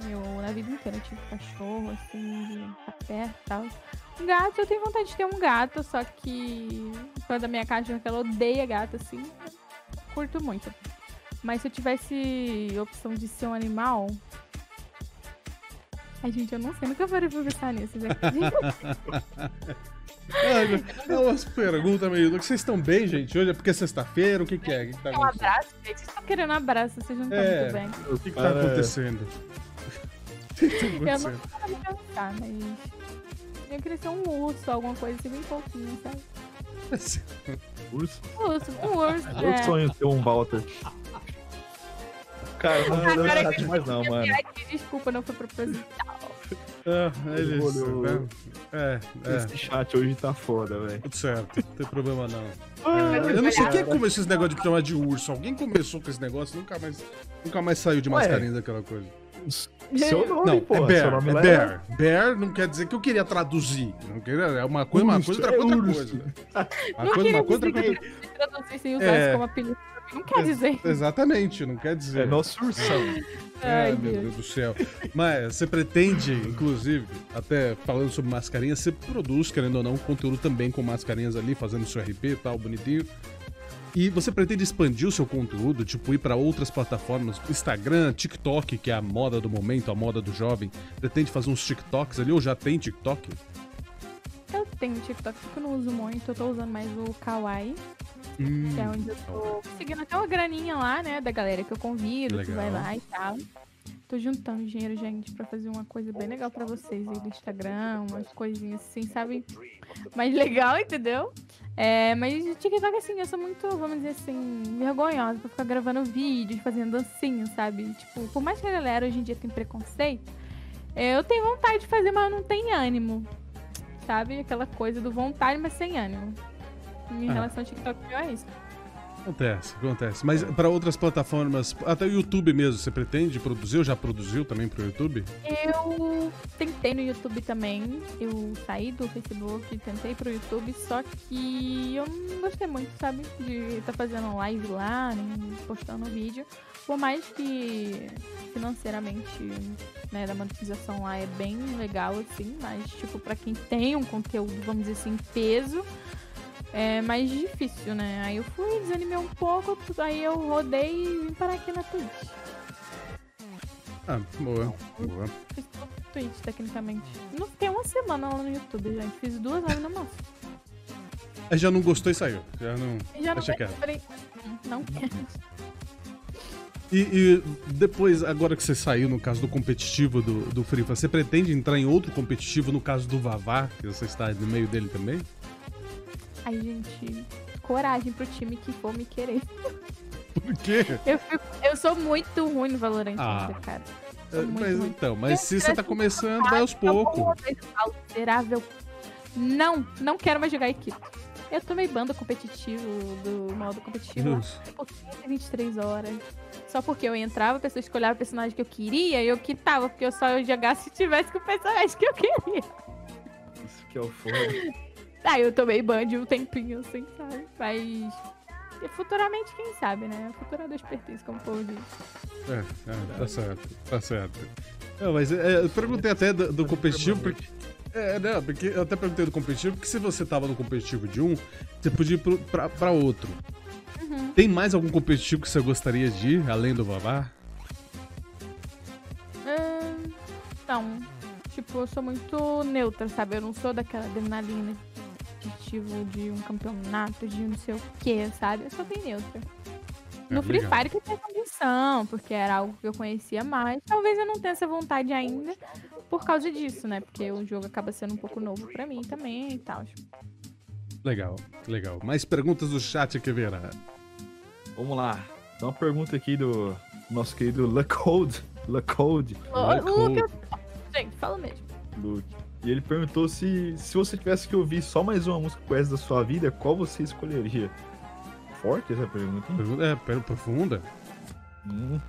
Eu, na vida inteira, tive cachorro, assim, de perto e tal. Gato, eu tenho vontade de ter um gato, só que. Quando a minha cachorra, ela odeia gato, assim. Curto muito. Mas se eu tivesse opção de ser um animal. Ai, gente, eu não sei, nunca parei pra pensar nisso, já É umas perguntas meio. Vocês estão bem, gente? Hoje é porque é sexta-feira? O que, que é? O que, que tá um abraço, gente. Vocês estão querendo um abraço, vocês não estão é, muito bem. O que, que tá acontecendo? tá? Eu não sei pensar, mas. Eu queria ser um urso, alguma coisa assim, bem fofinho, sabe? urso? Urso, um urso. É. Meu sonho ter um Walter. Cara, não, não, não, não mais não, mano. Desculpa, não foi proposital. Ah, é isso, né? É, é. Esse chat hoje tá foda, velho. Tudo certo, não tem problema não. Ah, é, eu não sei quem começou esse negócio de chamar de urso. Alguém começou com esse negócio nunca mais, nunca mais saiu de mascarinha daquela coisa. Seu nome, não, porra, é bear, é bear. Bear não quer dizer que eu queria traduzir. Não queria, é uma coisa, uma coisa, outra é outra coisa. Uma coisa, uma coisa, outra coisa. Traduzir sem usar é... como apelido não quer dizer. Exatamente, não quer dizer. É nosso ursão. Ai, meu Deus. Deus do céu. Mas você pretende, inclusive, até falando sobre mascarinhas, você produz, querendo ou não, conteúdo também com mascarinhas ali, fazendo seu RP e tal, bonitinho. E você pretende expandir o seu conteúdo, tipo ir para outras plataformas, Instagram, TikTok, que é a moda do momento, a moda do jovem. Pretende fazer uns TikToks ali ou já tem TikTok? Eu tenho TikTok, que eu não uso muito, eu tô usando mais o Kawaii. Hum, que é onde eu tô conseguindo até uma graninha lá, né? Da galera que eu convido, legal. que vai lá e tal. Tô juntando dinheiro, gente, pra fazer uma coisa bem legal pra vocês aí do Instagram, umas coisinhas assim, sabe? Mais legal, entendeu? É, mas TikTok, assim, eu sou muito, vamos dizer assim, vergonhosa pra ficar gravando vídeos, fazendo dancinha, sabe? Tipo, por mais que a galera hoje em dia tem preconceito, eu tenho vontade de fazer, mas não tenho ânimo. Sabe? Aquela coisa do vontade, mas sem ânimo. Em ah. relação ao TikTok, é isso. Acontece, acontece. Mas para outras plataformas, até o YouTube mesmo, você pretende produzir ou já produziu também pro YouTube? Eu tentei no YouTube também. Eu saí do Facebook e tentei pro YouTube, só que eu não gostei muito, sabe? De estar tá fazendo live lá, postando vídeo. Por mais que financeiramente, né, da monetização lá é bem legal, assim, mas, tipo, para quem tem um conteúdo, vamos dizer assim, peso é mais difícil, né? Aí eu fui, desanimei um pouco, aí eu rodei e vim parar aqui na Twitch. Ah, boa, boa. Fiz Twitch, tecnicamente. Não fiquei uma semana lá no YouTube, gente. Fiz duas horas no máximo. Aí já não gostou e saiu. Já não. Já não Deixa quieto. Falei, não quero. E, e, depois, agora que você saiu no caso do competitivo do, do Free você pretende entrar em outro competitivo no caso do Vavá, que você está no meio dele também? Ai, gente, coragem pro time que for me querer. Por quê? Eu, fico- eu sou muito ruim no Valorant, Ah. cara. É, muito Mas então, mas se você tá começando, vai aos poucos. Alterável. Não, não quero mais jogar equipe. Eu tomei banda competitivo do modo competitivo lá por 23 horas. Só porque eu entrava, a pessoa escolhia o personagem que eu queria e eu quitava, porque eu só ia jogar se tivesse com o personagem que eu queria. Isso que é o foda. Aí eu tomei ban de um tempinho, assim, sabe? Mas. e Futuramente, quem sabe, né? Futura Deus pertence, como o povo diz. É, é, tá certo, tá certo. Não, mas é, eu perguntei até do, do competitivo, porque. É, não, porque eu até perguntei do competitivo, porque se você tava no competitivo de um, você podia ir pro, pra, pra outro. Uhum. Tem mais algum competitivo que você gostaria de ir, além do Babá? Hum, não. Tipo, eu sou muito neutra, sabe? Eu não sou daquela adrenalina competitivo de um campeonato, de não sei o que, sabe? Eu sou bem neutra. No É, Free legal. Fire que eu tenho condição, porque era algo que eu conhecia mais. Talvez eu não tenha essa vontade ainda por causa disso, né? Porque o jogo acaba sendo um pouco novo pra mim também e tal. Legal, legal. Mais perguntas do chat aqui, Vera. Vamos lá. Tem uma pergunta aqui do nosso querido Lacode. Lacode. Lucas, gente, fala mesmo. Luke. E ele perguntou se, se você tivesse que ouvir só mais uma música com essa da sua vida, qual você escolheria? Forte essa pergunta, hein? Pergunta- É, profunda. Hum,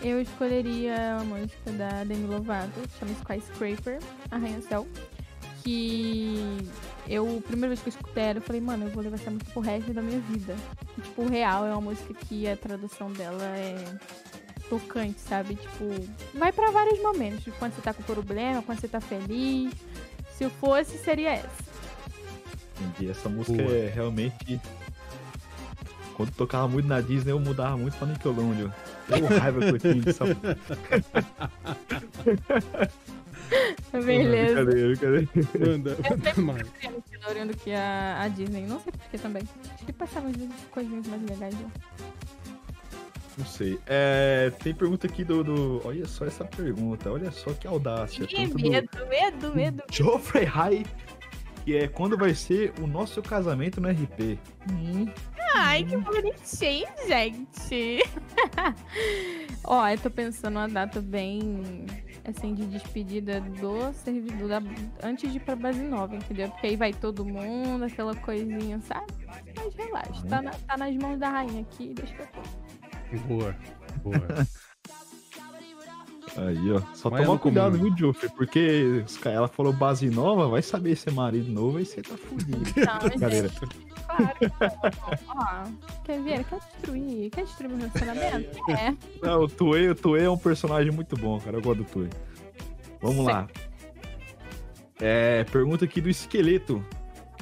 Eu escolheria a música da Demi Lovato, chama Skyscraper, Arranha-Céu. Que eu, a primeira vez que eu escutei ela, eu falei, mano, eu vou levar essa música pro resto da minha vida. E, tipo, o real é uma música que a tradução dela é tocante, sabe? Tipo, vai pra vários momentos. Tipo, quando você tá com problema, quando você tá feliz. Se eu fosse, seria essa. entendi. Essa música Boa. é realmente. Quando tocava muito na Disney, eu mudava muito pra Nickelodeon. Eu raiva que eu tinha dessa Beleza. Brincadeira, brincadeira. Manda, Eu mais. Nickelodeon do que a, a Disney. Não sei porquê também. Acho que passavam umas coisinhas mais legais lá. Não sei. É, tem pergunta aqui do, do- Olha só essa pergunta. Olha só que audácia. Que Pergunta do medo, medo, medo. Geoffrey High. Que é quando vai ser o nosso casamento no RP. Hum, Ai, que bonitinho, gente. Ó, eu tô pensando uma data bem, assim, de despedida do servidor da- antes de ir pra base nova, entendeu? Porque aí vai todo mundo, aquela coisinha, sabe? Mas relaxa, tá, na- tá nas mãos da rainha aqui, deixa eu ver. Boa, boa. Aí, ó. Só Mas é toma no cuidado, comum. viu, Geoffrey? Porque ela falou base nova, vai saber se é marido novo e você tá fudido. Não, gente, claro. Ó, quer ver? Quer destruir? Quer destruir meu relacionamento? É. Não, o Toei, o Toei é um personagem muito bom, cara. Eu gosto do Toei. Vamos lá. É, pergunta aqui do esqueleto.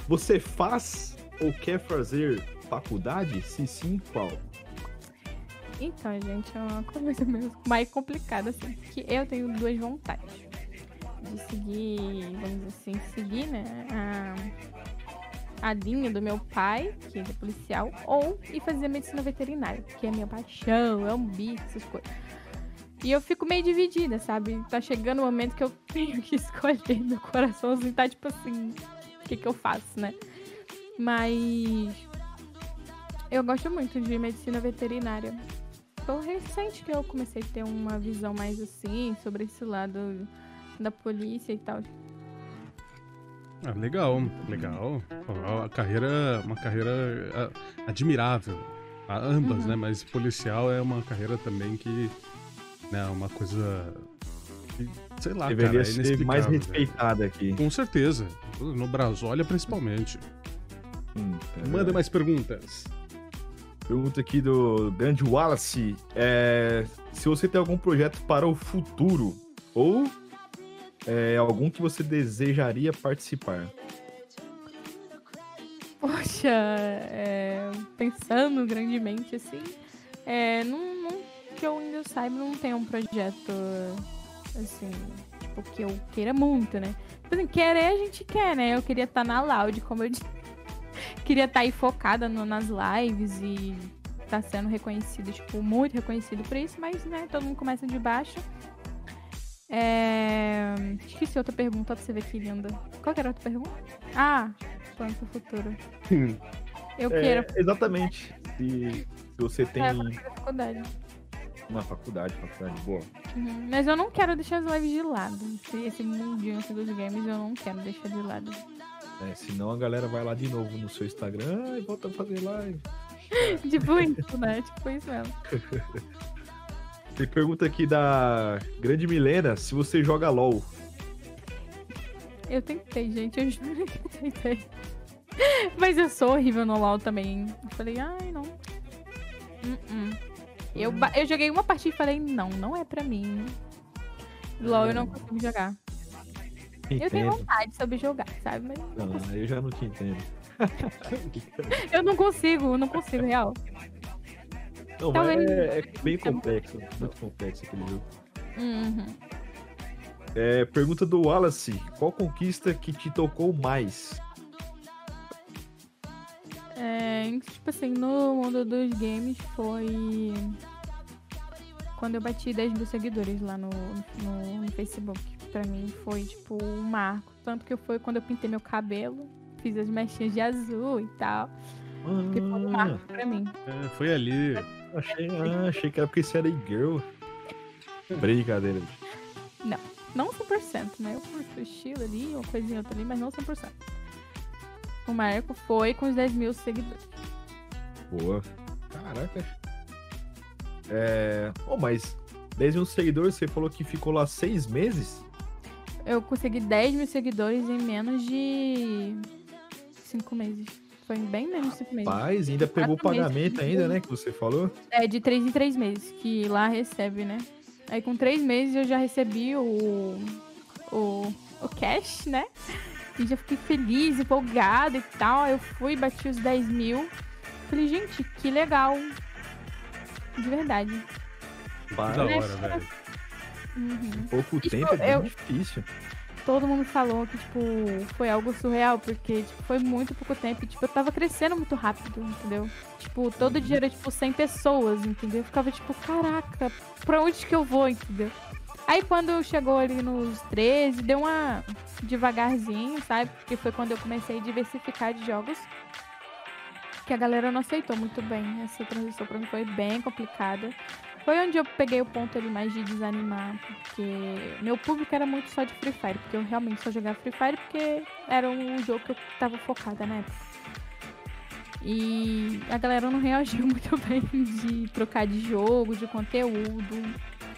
Você faz ou quer fazer faculdade? Se sim, qual? Então, gente, é uma coisa meio mais complicada, assim, que eu tenho duas vontades. De seguir, vamos dizer assim, seguir, né, a, a linha do meu pai, que é policial, ou ir fazer medicina veterinária, que é minha paixão, é um bico, essas coisas. E eu fico meio dividida, sabe? Tá chegando o momento que eu tenho que escolher, meu coraçãozinho tá tipo assim, o que que eu faço, né? Mas eu gosto muito de medicina veterinária. Foi recente que eu comecei a ter uma visão mais assim sobre esse lado da polícia e tal. Ah, legal, legal. A carreira, uma carreira ah, admirável. A ambas, Uhum. né? Mas policial é uma carreira também que, né, é uma coisa que, sei lá, Deveria cara, é ser mais velho. respeitada aqui. Com certeza. No Brasólia, principalmente. Hum, é Manda mais perguntas. Pergunta aqui do grande Wallace. É, se você tem algum projeto para o futuro ou é, algum que você desejaria participar. Poxa, é, pensando grandemente assim, é, não, não- que eu ainda saiba, não tem um projeto assim, tipo, que eu queira muito, né? Tipo assim, querer a gente quer, né? Eu queria estar na Loud, como eu disse. Queria estar aí focada no- nas lives e tá sendo reconhecido, tipo, muito reconhecido por isso, mas, né, todo mundo começa de baixo. É... Esqueci outra pergunta, pra você ver que linda. Qual que era a outra pergunta? Ah, plano pro futuro. Eu É, quero. exatamente. se, você tem É, faculdade. uma faculdade, faculdade boa. Uhum. Mas eu não quero deixar as lives de lado. Esse, esse mundinho assim, dos games eu não quero deixar de lado. É, senão a galera vai lá de novo no seu Instagram e volta a fazer live. tipo isso, né? Tipo isso mesmo. Tem pergunta aqui da Grande Milena se você joga LOL. Eu tentei, gente. Eu juro que eu tentei. Mas eu sou horrível no LoL também. Eu falei, ai, não. Uh-uh. Eu, ba- eu joguei uma partida e falei, não, não é pra mim. LoL eu não consigo jogar. Eu tenho Entendo. vontade de saber jogar, sabe? Mas não Não, eu já não te entendo. eu não consigo, eu não consigo, real. Não, mas é, é bem complexo. Muito complexo aquele jogo. Uhum. É, pergunta do Wallace: qual conquista que te tocou mais? É, tipo assim, no mundo dos games foi quando eu bati 10 mil seguidores lá no, no, no Facebook. Pra mim foi tipo um marco. Tanto que foi quando eu pintei meu cabelo, fiz as mechinhas de azul e tal. Que foi um Ah, marco pra mim. É, foi ali. achei, ah, achei que era porque você era girl. Brincadeira. bicho. Não 100%, né? Eu curto o estilo ali, uma coisinha outra ali, mas não 100%. O marco foi com os 10 mil seguidores. Boa. Caraca. É. Oh, mas 10 mil seguidores, você falou que ficou lá seis meses? Eu consegui 10 mil seguidores em menos de 5 meses. Foi em bem menos de 5 meses. Paz, ainda pegou o pagamento ainda, né? Que você falou. É de 3 em 3 meses, que lá recebe, né? Aí com 3 meses eu já recebi o, o, o cash, né? E já fiquei feliz, empolgada e tal. Aí eu fui, bati os 10 mil. Falei, gente, que legal. De verdade. Para. da hora, velho. Uhum. Pouco Tipo, tempo é eu- difícil. Todo mundo falou que, tipo, foi algo surreal, porque, tipo, foi muito pouco tempo. E, tipo, eu tava crescendo muito rápido, entendeu? Tipo, todo dia era, tipo, 100 pessoas, entendeu? Eu ficava, tipo, caraca, pra onde que eu vou, entendeu? Aí, quando chegou ali nos 13, deu uma devagarzinho, sabe? Porque foi quando eu comecei a diversificar de jogos. Que a galera não aceitou muito bem. Essa transição pra mim foi bem complicada. Foi onde eu peguei o ponto ali mais de desanimar, porque meu público era muito só de Free Fire, porque eu realmente só jogava Free Fire porque era o jogo que eu tava focada na época. E a galera não reagiu muito bem de trocar de jogo, de conteúdo.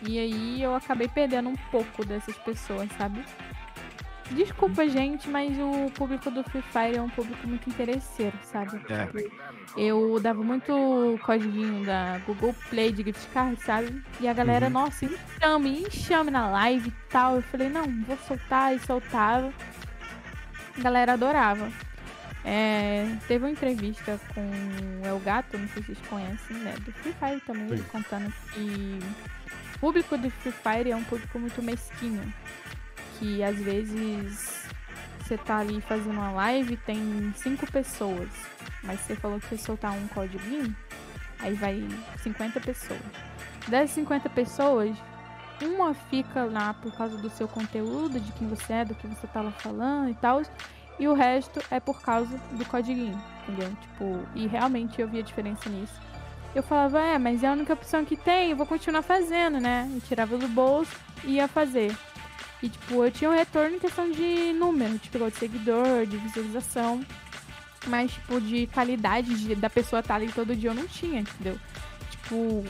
E aí eu acabei perdendo um pouco dessas pessoas, sabe? Desculpa, gente, mas o público do Free Fire é um público muito interesseiro, sabe? É. Eu dava muito código da Google Play de gift card, sabe? E a galera, Uhum. nossa, enxame, enxame na live e tal. Eu falei, não, vou soltar e soltava. A galera adorava. É, teve uma entrevista com o El Gato, não sei se vocês conhecem, né? Do Free Fire também, Sim. contando que o público do Free Fire é um público muito mesquinho. Que às vezes você tá ali fazendo uma live tem cinco pessoas. Mas você falou que ia soltar um código, aí vai 50 pessoas. Das 50 pessoas, uma fica lá por causa do seu conteúdo, de quem você é, do que você tava falando e tal. E o resto é por causa do codiguinho, entendeu? Tipo, e realmente eu vi a diferença nisso. Eu falava, é, mas é a única opção que tem, eu vou continuar fazendo, né? Eu tirava do bolso e ia fazer. E, tipo, eu tinha um retorno em questão de número, tipo, igual de seguidor, de visualização. Mas, tipo, de qualidade de- da pessoa estar ali todo dia eu não tinha, entendeu? Tipo,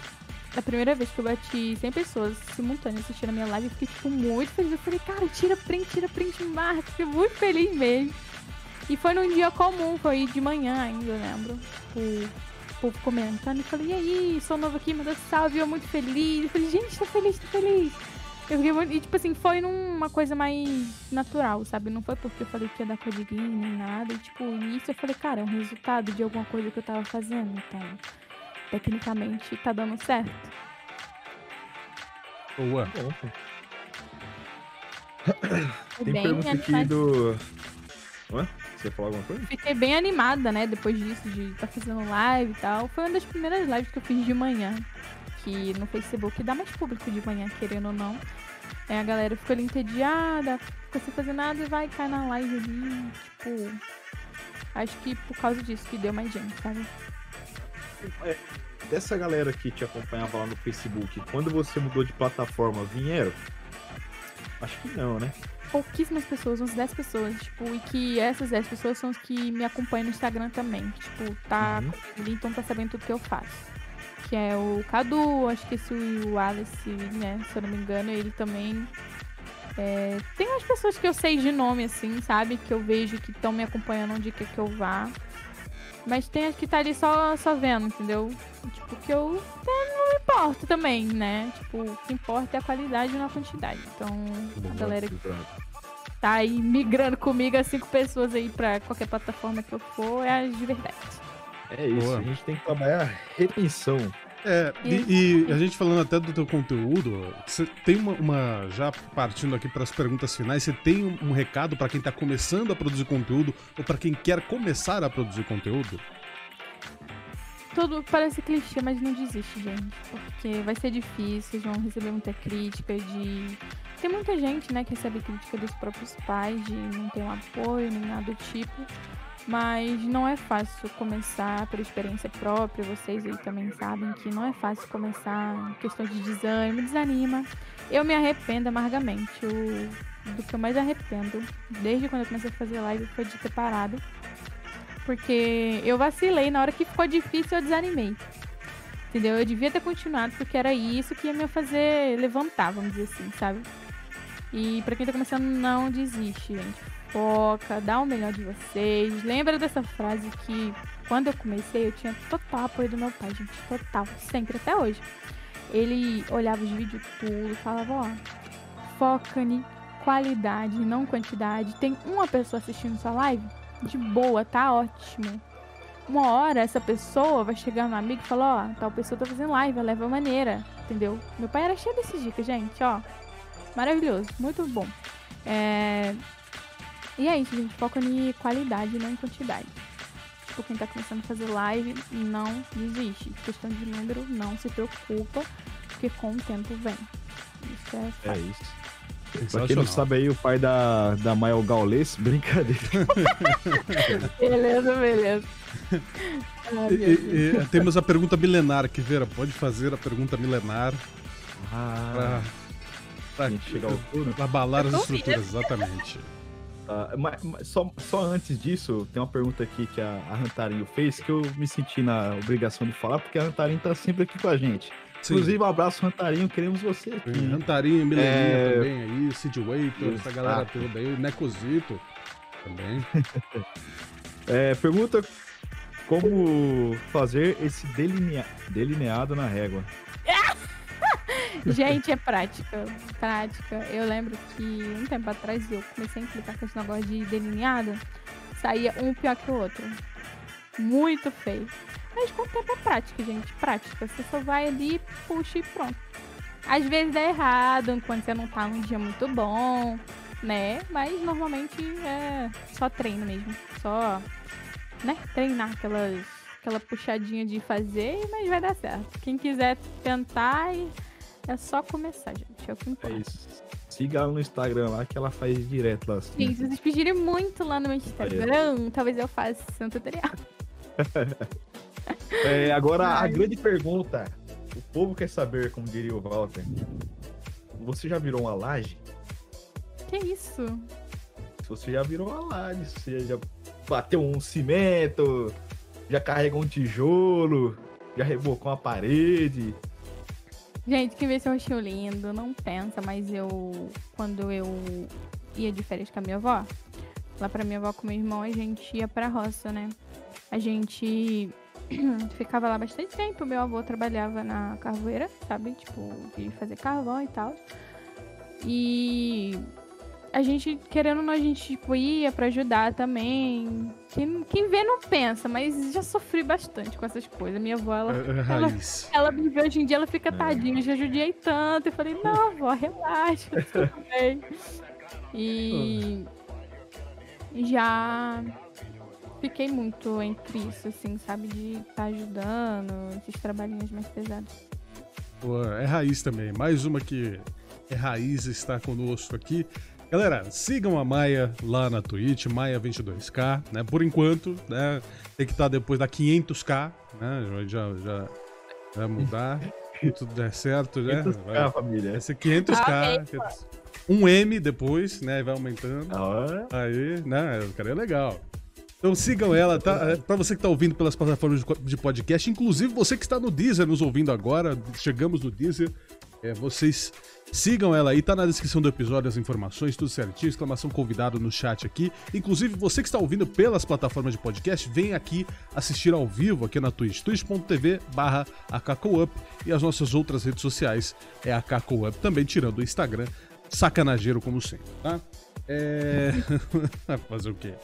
a primeira vez que eu bati 100 pessoas simultâneas assistindo a minha live, eu fiquei, tipo, muito feliz. Eu falei, cara, tira print, tira print, marca. Fiquei muito feliz mesmo. E foi num dia comum, foi de manhã ainda, eu lembro. Tipo, o povo comentando. E falei, e aí, sou novo aqui, manda salve. E eu muito feliz. Eu falei, gente, tô feliz, tô feliz. Eu fiquei muito... E, tipo assim, foi numa coisa mais natural, sabe? Não foi porque eu falei que ia dar codiguinho nem nada. E, tipo, nisso eu falei, cara, é um resultado de alguma coisa que eu tava fazendo. Então, tecnicamente, tá dando certo. Boa. Tem bem pergunta aqui animada. do. Hã? Você ia falar alguma coisa? Fiquei bem animada, né? Depois disso, de estar fazendo live e tal. Foi uma das primeiras lives que eu fiz de manhã. Que no Facebook dá mais público de manhã, querendo ou não. Aí a galera ficou ali entediada, ficou sem fazer nada e vai cair na live ali. Tipo. Acho que por causa disso que deu mais gente, sabe? é, dessa galera que te acompanhava lá no Facebook, quando você mudou de plataforma, vieram? Acho que não, né? Pouquíssimas pessoas, uns 10 pessoas, tipo, e que essas 10 pessoas são os que me acompanham no Instagram também. Tipo, tá Uhum. comigo, então tá sabendo tudo que eu faço. Que é o Cadu, acho que esse o Alice, né? Se eu não me engano, ele também. É, tem umas pessoas que eu sei de nome, assim, sabe? Que eu vejo que estão me acompanhando onde quer que eu vá. Mas tem as que tá ali só, só vendo, entendeu? Tipo, que eu não me importo também, né? Tipo, o que importa é a qualidade e não a quantidade. Então, a galera que tá aí migrando comigo, as cinco pessoas aí pra qualquer plataforma que eu for, é as de verdade. É isso, Boa. a gente tem que trabalhar a retenção. É, e, e a gente falando até do teu conteúdo, você tem uma, uma- já partindo aqui para as perguntas finais, você tem um, um recado para quem tá começando a produzir conteúdo ou para quem quer começar a produzir conteúdo? Tudo parece clichê, mas não desiste, gente. Porque vai ser difícil, vocês vão receber muita crítica de. Tem muita gente, né, que recebe crítica dos próprios pais, de não ter um apoio, nem nada do tipo. Mas não é fácil começar por experiência própria. Vocês aí também sabem que não é fácil começar questão de desânimo, desanima. Eu me arrependo amargamente. O, do que eu mais arrependo, desde quando eu comecei a fazer live, foi de ter parado. Porque eu vacilei, na hora que ficou difícil eu desanimei. Entendeu? Eu devia ter continuado, porque era isso que ia me fazer levantar, vamos dizer assim, sabe? E pra quem tá começando, não desiste, gente. Foca, dá o melhor de vocês. Lembra dessa frase que quando eu comecei eu tinha total apoio do meu pai, gente. Total, sempre, até hoje. Ele olhava os vídeos tudo, falava, ó, foca em qualidade, não quantidade. Tem uma pessoa assistindo sua live? De boa, tá ótimo. Uma hora essa pessoa vai chegar no amigo e falar, ó, tal pessoa tá fazendo live, ela leva maneira, entendeu? Meu pai era cheio dessas dicas, gente, ó. Maravilhoso, muito bom. É... E é isso, gente. Foca em qualidade, não em quantidade. Tipo, quem tá começando a fazer live, não desiste. Questão de número, não se preocupa, porque com o tempo vem. Isso é É isso. Pra quem não sabe aí, o pai da, da Mael Gaules, brincadeira. Beleza, beleza. Ai, E- e- temos a pergunta milenar, que Vera pode fazer a pergunta milenar Ah, para a gente chegar ao turno. abalar as estruturas, exatamente. Ah, mas, mas só, só antes disso, tem uma pergunta aqui que a, a Rantarinho fez que eu me senti na obrigação de falar, porque a Rantarinho tá sempre aqui com a gente. Sim. Inclusive, um abraço, Rantarinho, queremos você aqui. Rantarinho, Mileninha É. também aí, Sid Waiter, essa galera toda aí, Necozito também. É, pergunta como fazer esse delinea- delineado na régua. Gente, é prática. Prática. Eu lembro que um tempo atrás eu comecei a implicar com esse negócio de delineado. Saía um pior que o outro. Muito feio. Mas com o tempo é prática, gente. Prática. Você só vai ali, puxa e pronto. Às vezes dá errado, quando você não tá num dia muito bom, né? Mas normalmente é só treino mesmo. Só, né? Treinar aquelas, aquela puxadinha de fazer, mas vai dar certo. Quem quiser tentar, é só começar, gente. É o que É importa. isso. Siga ela no Instagram lá que ela faz direto lá. assim. Gente, se vocês pedirem muito lá no meu Instagram, talvez eu faça um tutorial. É, agora, a Ai. grande pergunta. O povo quer saber, como diria o Walter. Você já virou uma laje? Que isso? Se você já virou uma laje, se você já bateu um cimento, já carregou um tijolo, já rebocou uma parede. Gente, quem vê seu rostinho lindo, não pensa, mas eu, quando eu ia de férias com a minha avó, lá pra minha avó com meu irmão, a gente ia pra roça, né? A gente ficava lá bastante tempo. Meu avô trabalhava na carvoeira, sabe? Tipo, de fazer carvão e tal. E a gente, querendo ou não, a gente tipo, ia pra ajudar também. Quem, quem vê não pensa, mas já sofri bastante com essas coisas. Minha avó, ela É, é raiz. ela me vê hoje em dia, ela fica É. tadinha, eu já judiei tanto. Eu falei, não, vó, relaxa, tudo bem. E já fiquei muito entre isso, assim, sabe? De estar ajudando, esses trabalhinhos mais pesados. Pô, é raiz também. Mais uma que é raiz está conosco aqui. Galera, sigam a Maia lá na Twitch, Maia22k, né? Por enquanto, né? Tem que estar depois da 500k, né? Já, já vai mudar. tudo der certo, né? 500k, vai, família. vai ser 500k. um M depois, né? Vai aumentando. Ah, Aí, né? O cara é legal. Então sigam ela, tá? É, Pra você que tá ouvindo pelas plataformas de podcast, inclusive você que está no Deezer nos ouvindo agora, chegamos no Deezer, é, vocês sigam ela aí, tá na descrição do episódio as informações, tudo certinho, exclamação convidado no chat aqui. Inclusive você que está ouvindo pelas plataformas de podcast, vem aqui assistir ao vivo aqui na Twitch, twitch.tv barra e as nossas outras redes sociais é AKCOUP, também tirando o Instagram, sacanageiro como sempre, tá? É... Fazer o quê?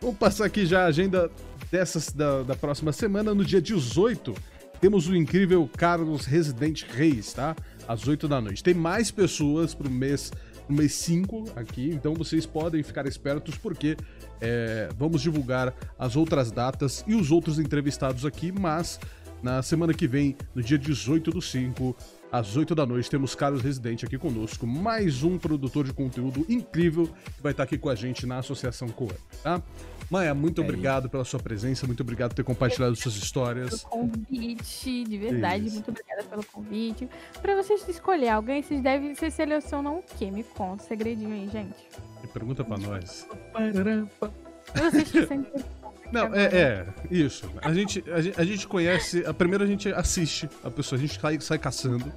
Vamos passar aqui já a agenda dessas da, da próxima semana. No dia 18, temos o incrível Carlos Residente Reis, tá? Às 8 da noite. Tem mais pessoas pro mês, pro mês 5 aqui, então vocês podem ficar espertos porque é, vamos divulgar as outras datas e os outros entrevistados aqui, mas na semana que vem, no dia 18 do 5, às 8 da noite, temos Carlos Residente aqui conosco, mais um produtor de conteúdo incrível que vai estar aqui com a gente na Associação Coa, tá? Maia, muito É obrigado pela sua presença, muito obrigado por ter compartilhado suas histórias. Pelo convite, de verdade. Isso. Muito obrigada pelo convite. Pra vocês escolher alguém, vocês devem. Vocês selecionam o quê? Me conta, segredinho aí, gente. E pergunta pra nós. Vocês que sempre. Não, é, é, isso. A gente, a, gente, a gente conhece. A, primeiro a gente assiste a pessoa, a gente sai, sai caçando.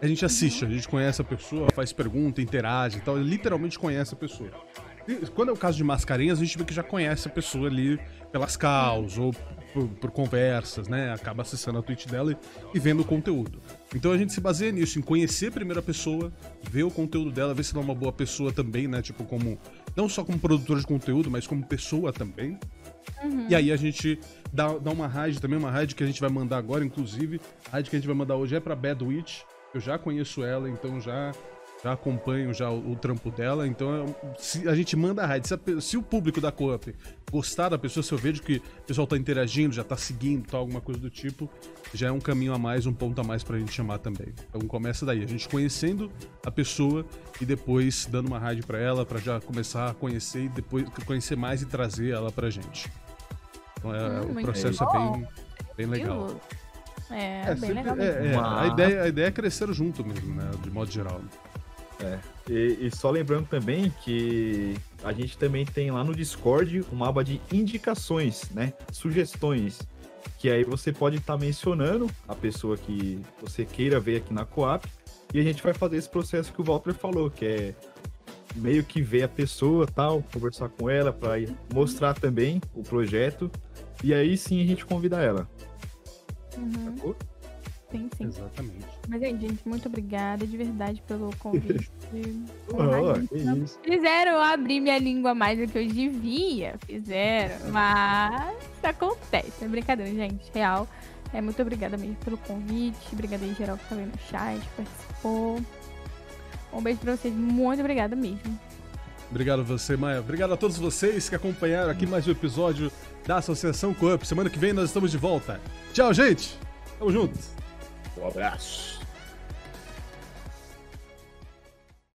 A gente assiste, a gente conhece a pessoa, faz pergunta, interage e tal. Literalmente conhece a pessoa. E quando é o caso de mascarinhas, a gente vê que já conhece a pessoa ali pelas calls ou por, por conversas, né? Acaba acessando a Twitch dela e, e vendo o conteúdo. Então a gente se baseia nisso, em conhecer primeiro a pessoa, ver o conteúdo dela, ver se ela é uma boa pessoa também, né? Tipo, como. Não só como produtora de conteúdo, mas como pessoa também. E aí a gente dá, dá uma raid também, uma raid que a gente vai mandar agora, inclusive. A raid que a gente vai mandar hoje é pra Bad Witch. Eu já conheço ela, então já, já acompanho já o, o trampo dela. Então é- se a gente manda a raid. Se, a se o público da Coop gostar da pessoa, se eu vejo que o pessoal tá interagindo, já tá seguindo, tal, alguma coisa do tipo, já é um caminho a mais, um ponto a mais pra gente chamar também. Então começa daí, a gente conhecendo a pessoa e depois dando uma raid pra ela, pra já começar a conhecer e depois conhecer mais e trazer ela pra gente. Então é, Hum, o processo é bem, bem legal. É, É, bem sempre- legal. é, mesmo. é, a, Mas- ideia, a ideia é crescer junto mesmo, né? De modo geral. É. E, e só lembrando também que a gente também tem lá no Discord uma aba de indicações, né? Sugestões. Que aí você pode estar mencionando a pessoa que você queira ver aqui na Coap. E a gente vai fazer esse processo que o Walter falou, que é meio que ver a pessoa tal, conversar com ela, para mostrar também o projeto. E aí sim a gente convida ela. Uhum, sacou? Sim, sim. Exatamente. Mas, aí, gente, muito obrigada de verdade pelo convite. Oh. Fizeram abrir minha língua mais do que eu devia. Fizeram. Mas acontece. É brincadeira, gente. Real. É, muito obrigada mesmo pelo convite. Obrigada aí, geral, que tá vendo no chat, participou. Um beijo pra vocês. Muito obrigada mesmo. Obrigado a você, Maia. Obrigado a todos vocês que acompanharam aqui mais um episódio da Associação Coop. Semana que vem nós estamos de volta. Tchau, gente. Tamo junto. Um abraço.